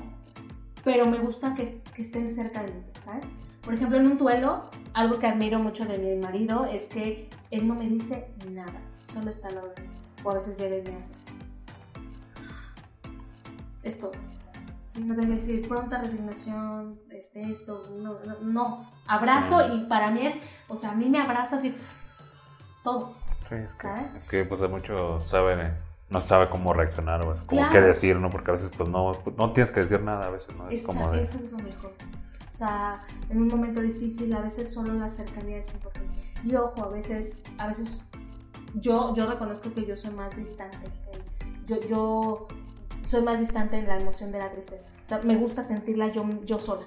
pero me gusta que, que estén cerca de mí, ¿sabes? Por ejemplo, en un duelo, algo que admiro mucho de mi marido es que él no me dice nada, solo está al lado de mí. O a veces llega y me haces. Es todo. Sí, no tengo que decir pronta resignación, este, esto, no, no, no. Abrazo y para mí es, o sea, a mí me abrazas y todo. Sí, es que, ¿Sabes? es que pues mucho sabe, no sabe cómo reaccionar o es como qué decir, ¿no? Porque a veces pues no, no tienes que decir nada, a veces no es Esa- como de... Eso es lo mejor. O sea, en un momento difícil a veces solo la cercanía es importante. Y ojo, a veces, a veces yo, yo reconozco que yo soy más distante. Yo, yo soy más distante en la emoción de la tristeza. O sea, me gusta sentirla yo, yo sola.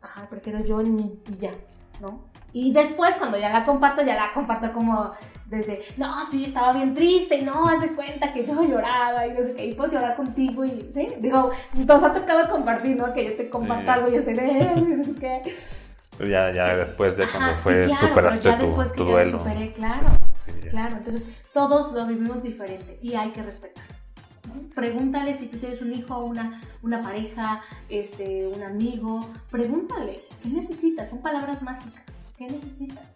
Ajá, prefiero yo en mí y ya, ¿no? Y después, cuando ya la comparto, ya la comparto como desde, no, sí, estaba bien triste, y no, haz de cuenta que yo lloraba y no sé qué, y puedo llorar contigo, y, ¿sí? Digo, nos ha tocado compartir, ¿no? Que yo te comparto Sí. algo y estoy de, "Eh", no sé qué. Pero ya, ya después de cuando Ajá, fue, sí, claro, superaste ya tu, después que tu ya duelo. lo superé, claro, Sí, ya. claro. Entonces, todos lo vivimos diferente y hay que respetar. Pregúntale si tú tienes un hijo, una, una pareja, este, un amigo. Pregúntale, ¿qué necesitas? Son palabras mágicas. ¿Qué necesitas?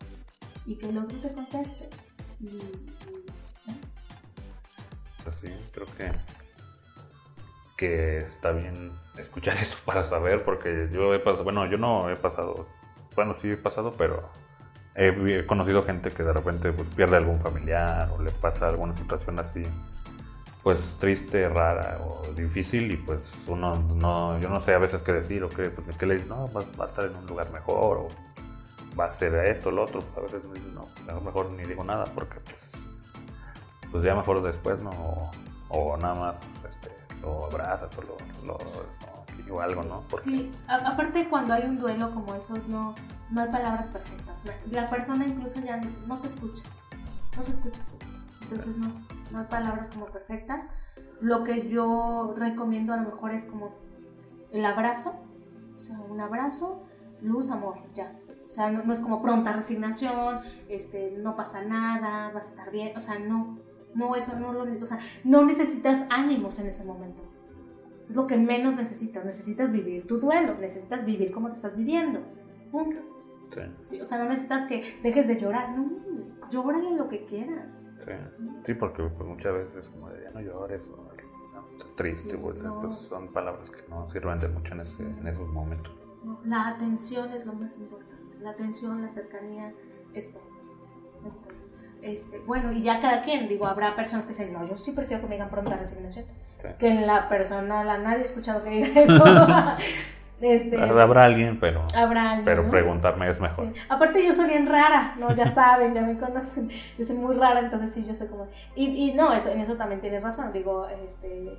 Y que el otro te conteste. Y, ya. Pues sí, creo que, que está bien escuchar eso para saber, porque yo he pasado, bueno, yo no he pasado, bueno, sí he pasado, pero he, conocido gente que de repente pues, pierde algún familiar o le pasa alguna situación así, pues triste, rara o difícil y pues uno no, yo no sé a veces qué decir o qué, pues, qué le dices, no, va, va a estar en un lugar mejor o va a ser esto, lo otro, a veces no, a lo mejor ni digo nada porque pues pues ya mejor después, ¿no? O, o nada más este, lo abrazas o lo, lo- o- o algo, ¿no? Sí, aparte cuando hay un duelo como esos, no, no hay palabras perfectas. La persona incluso ya no te escucha. No se escucha. Entonces no, no hay palabras como perfectas. Lo que yo recomiendo a lo mejor es como el abrazo. O sea, un abrazo, luz, amor, ya. O sea, no, no es como pronta resignación, este, no pasa nada, vas a estar bien. O sea, no, no, eso no lo, o sea, no necesitas ánimos en ese momento. Es lo que menos necesitas. Necesitas vivir tu duelo, necesitas vivir como te estás viviendo. Punto. sí, Sí, o sea, no necesitas que dejes de llorar. No, llórale lo que quieras. sí, sí, porque pues, muchas veces como de ya no llores o no, estás triste, Sí, pues, no. pues, son palabras que no sirven de mucho en, ese- en esos momentos. ¿no? La atención es lo más importante. La atención, la cercanía, esto. Esto. Este, bueno, y ya cada quien, digo, habrá personas que dicen, no, yo sí prefiero que me digan pronta resignación. Sí. Que la persona, la nadie ha escuchado que diga eso. este, Habrá alguien, pero, habrá alguien, pero ¿no? preguntarme es mejor. Sí. Aparte yo soy bien rara, ¿no? Ya saben, ya me conocen. Yo soy muy rara, entonces sí, yo soy como... Y, y no, eso, en eso también tienes razón. Digo, este...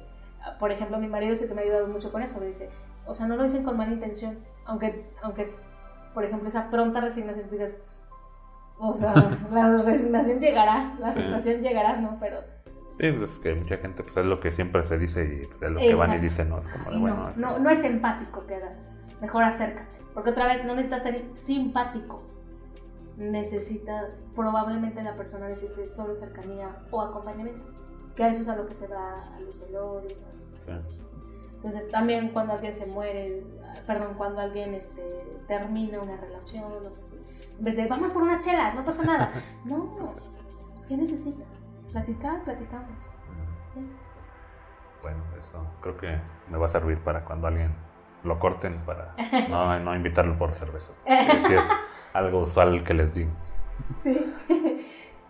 Por ejemplo, mi marido es el que me ha ayudado mucho con eso. Me dice, o sea, no lo dicen con mala intención. Aunque, aunque por ejemplo, esa pronta resignación, digas, o sea, la resignación llegará, la Sí. aceptación llegará, ¿no? Pero Sí, pues es que mucha gente pues es lo que siempre se dice y pues, es lo que van y Exacto. dicen, ¿no? Es como de, no, bueno, no, no es empático que hagas eso. Mejor acércate. Porque otra vez no necesitas ser simpático. Necesita, probablemente la persona necesite solo cercanía o acompañamiento. Que a eso es a lo que se va a los velorios. ¿no? sí. Entonces también cuando alguien se muere, perdón, cuando alguien este, termina una relación o lo que sea, en vez de vamos por unas chelas, no pasa nada. No, ¿qué necesitas? Platicar, platicamos. Ya. Bueno, eso creo que me va a servir para cuando alguien lo corten para no, no invitarlo por cervezas. Sí, es algo usual que les digo. Sí.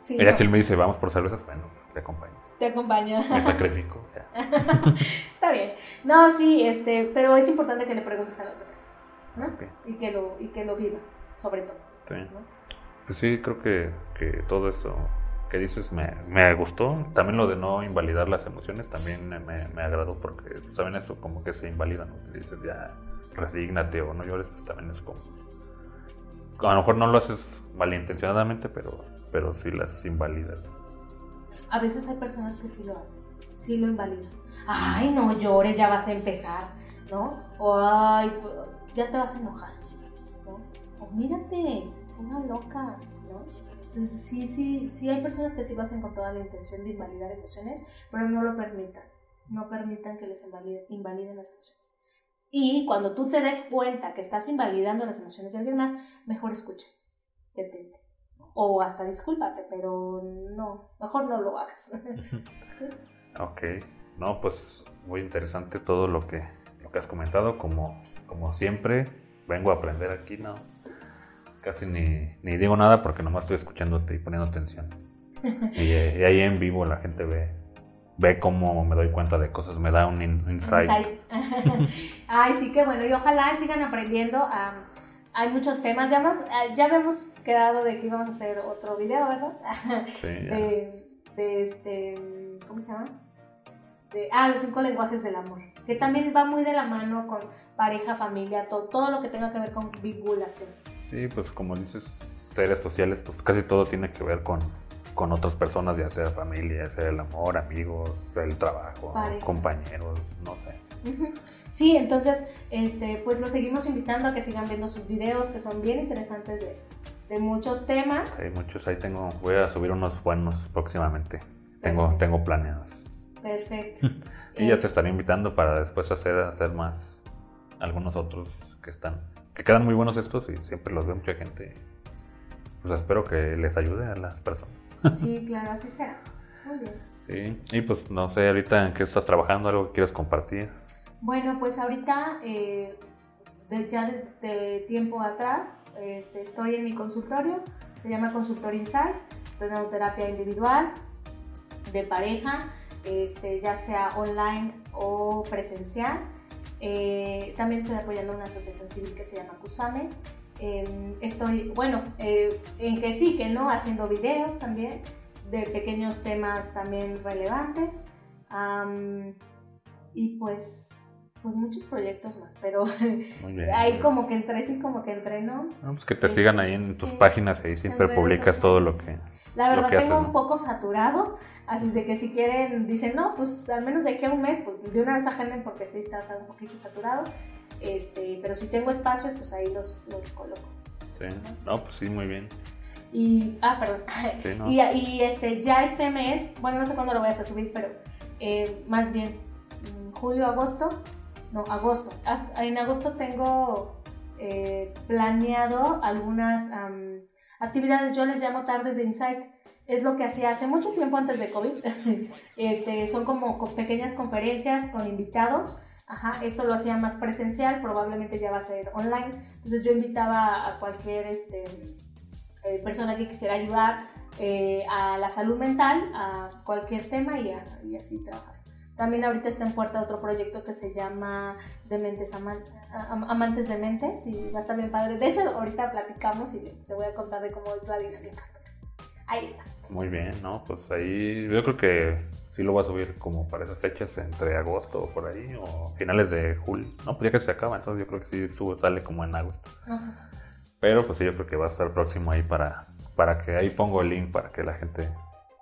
sí Ella no, si él me dice vamos por cervezas, bueno, pues te acompaño. Te acompaña. Me sacrifico. Está bien. No, sí, este, pero es importante que le preguntes a la otra persona, ¿no? Y que lo, y que lo viva, sobre todo. Sí. ¿no? Pues sí, creo que, que todo eso que dices me, me gustó. También lo de no invalidar las emociones también me, me agradó porque pues, también eso como que se invalida, ¿no? Dices ya resígnate o no llores, pues también es como... A lo mejor no lo haces malintencionadamente, pero, pero sí las invalidas. A veces hay personas que sí lo hacen, sí lo invalidan. Ay, no llores, ya vas a empezar, ¿no? O ay, pues, ya te vas a enojar, ¿no? O mírate, una loca, ¿no? Entonces sí, sí, sí hay personas que sí lo hacen con toda la intención de invalidar emociones, pero no lo permitan. No permitan que les invaliden, invaliden las emociones. Y cuando tú te des cuenta que estás invalidando las emociones de alguien más, mejor escucha. Detente. O hasta discúlpate, pero no, mejor no lo hagas. Ok, no, pues muy interesante todo lo que, lo que has comentado, como, como siempre, vengo a aprender aquí, ¿no? Casi ni, ni digo nada porque nomás estoy escuchándote y poniendo atención. Y, y ahí en vivo la gente ve, ve cómo me doy cuenta de cosas, me da un in- insight. Insight. Ay, sí que bueno, y ojalá sigan aprendiendo. am, hay muchos temas, ya, más, ah, ya habíamos quedado de que íbamos a hacer otro video, ¿verdad? Sí, de, de este, ¿cómo se llama? De, ah, los cinco lenguajes del amor, que también va muy de la mano con pareja, familia, todo, todo lo que tenga que ver con vinculación. Sí, pues como dices, seres sociales, pues casi todo tiene que ver con, con otras personas, ya sea familia, ya sea el amor, amigos, el trabajo, Pareja. compañeros, no sé. Sí, entonces, este, pues los seguimos invitando a que sigan viendo sus videos, que son bien interesantes de, de muchos temas. Hay muchos, ahí tengo, voy a subir unos buenos próximamente. Tengo, Perfecto. tengo planeados. Perfecto. Y ya Eh, te estaré invitando para después hacer, hacer más algunos otros que están, que quedan muy buenos estos y siempre los ve mucha gente. Pues espero que les ayude a las personas. Sí, claro, así será. Muy bien. Sí, y pues no sé ahorita en qué estás trabajando, algo que quieres compartir. Bueno, pues ahorita, eh, ya desde tiempo atrás, este, estoy en mi consultorio, se llama Consultorio Insight, estoy dando terapia individual, de pareja, este, ya sea online o presencial. Eh, también estoy apoyando una asociación civil que se llama CUSAME. Eh, estoy, bueno, eh, en que sí, que no, haciendo videos también de pequeños temas también relevantes. Am, y pues, pues muchos proyectos más, pero bien. ahí como que entre sí, como que entre no. Pues que te sigan ahí en tus Sí. páginas ahí siempre publicas todo lo que... La Lo verdad que tengo haces, un ¿no? poco saturado, así de que si quieren, dicen, no, pues al menos de aquí a un mes, pues de una vez agenden porque sí estás un poquito saturado. Este, pero si tengo espacios, pues ahí los, los coloco. Sí. No, pues sí, muy bien. Y, ah, perdón. Sí, ¿no? Y, y, este, ya este mes, bueno, no sé cuándo lo vayas a subir, pero eh, más bien mm, julio, agosto, no, agosto. En agosto tengo eh, planeado algunas am, actividades, yo les llamo tardes de insight. Es lo que hacía hace mucho tiempo antes de COVID. este, son como co- pequeñas conferencias con invitados. Ajá, esto lo hacía más presencial, probablemente ya va a ser online. Entonces yo invitaba a cualquier este, eh, persona que quisiera ayudar eh, a la salud mental, a cualquier tema y, a- y así trabajar. También ahorita está en puerta otro proyecto que se llama Dementes Aman- Am- Amantes de Mente, sí, va a estar bien padre. De hecho, ahorita platicamos y te voy a contar de cómo es la dinámica. Ahí está. Muy bien, ¿no? Pues ahí yo creo que sí lo voy a subir como para esas fechas, entre agosto o por ahí, o finales de julio. No, pues ya que se acaba, entonces yo creo que sí sube, sale como en agosto. Ajá. Pero pues sí, yo creo que va a estar próximo ahí para, para que ahí pongo el link para que la gente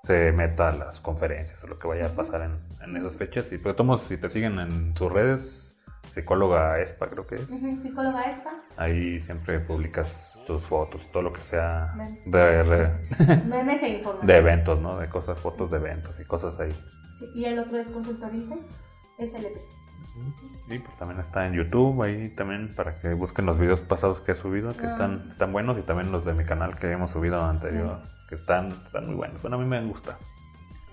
se meta a las conferencias o lo que vaya a pasar en, en esas fechas. Y pues todos, si te siguen en sus redes, psicóloga ESPA creo que es, Psicóloga ESPA, ahí siempre publicas tus fotos, todo lo que sea Memes. de, memes e información. de eventos, ¿no? De cosas, fotos de eventos y cosas ahí. Sí, y el otro es Consultor Insight, SLP. Y pues también está en YouTube, ahí también para que busquen los videos pasados que he subido, que Ah, están, sí. están buenos, y también los de mi canal que hemos subido anterior, que están, están muy buenos. Bueno, a mí me gusta.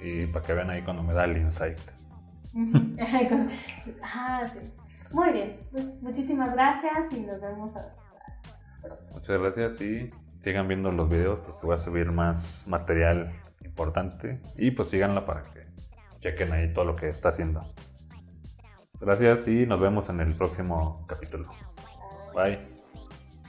Y para que vean ahí cuando me da el insight. Ah, sí. Muy bien, pues muchísimas gracias y nos vemos hasta pronto. Muchas gracias y sigan viendo los videos porque voy a subir más material importante. Y pues síganla para que chequen ahí todo lo que está haciendo. Gracias y nos vemos en el próximo capítulo. Bye.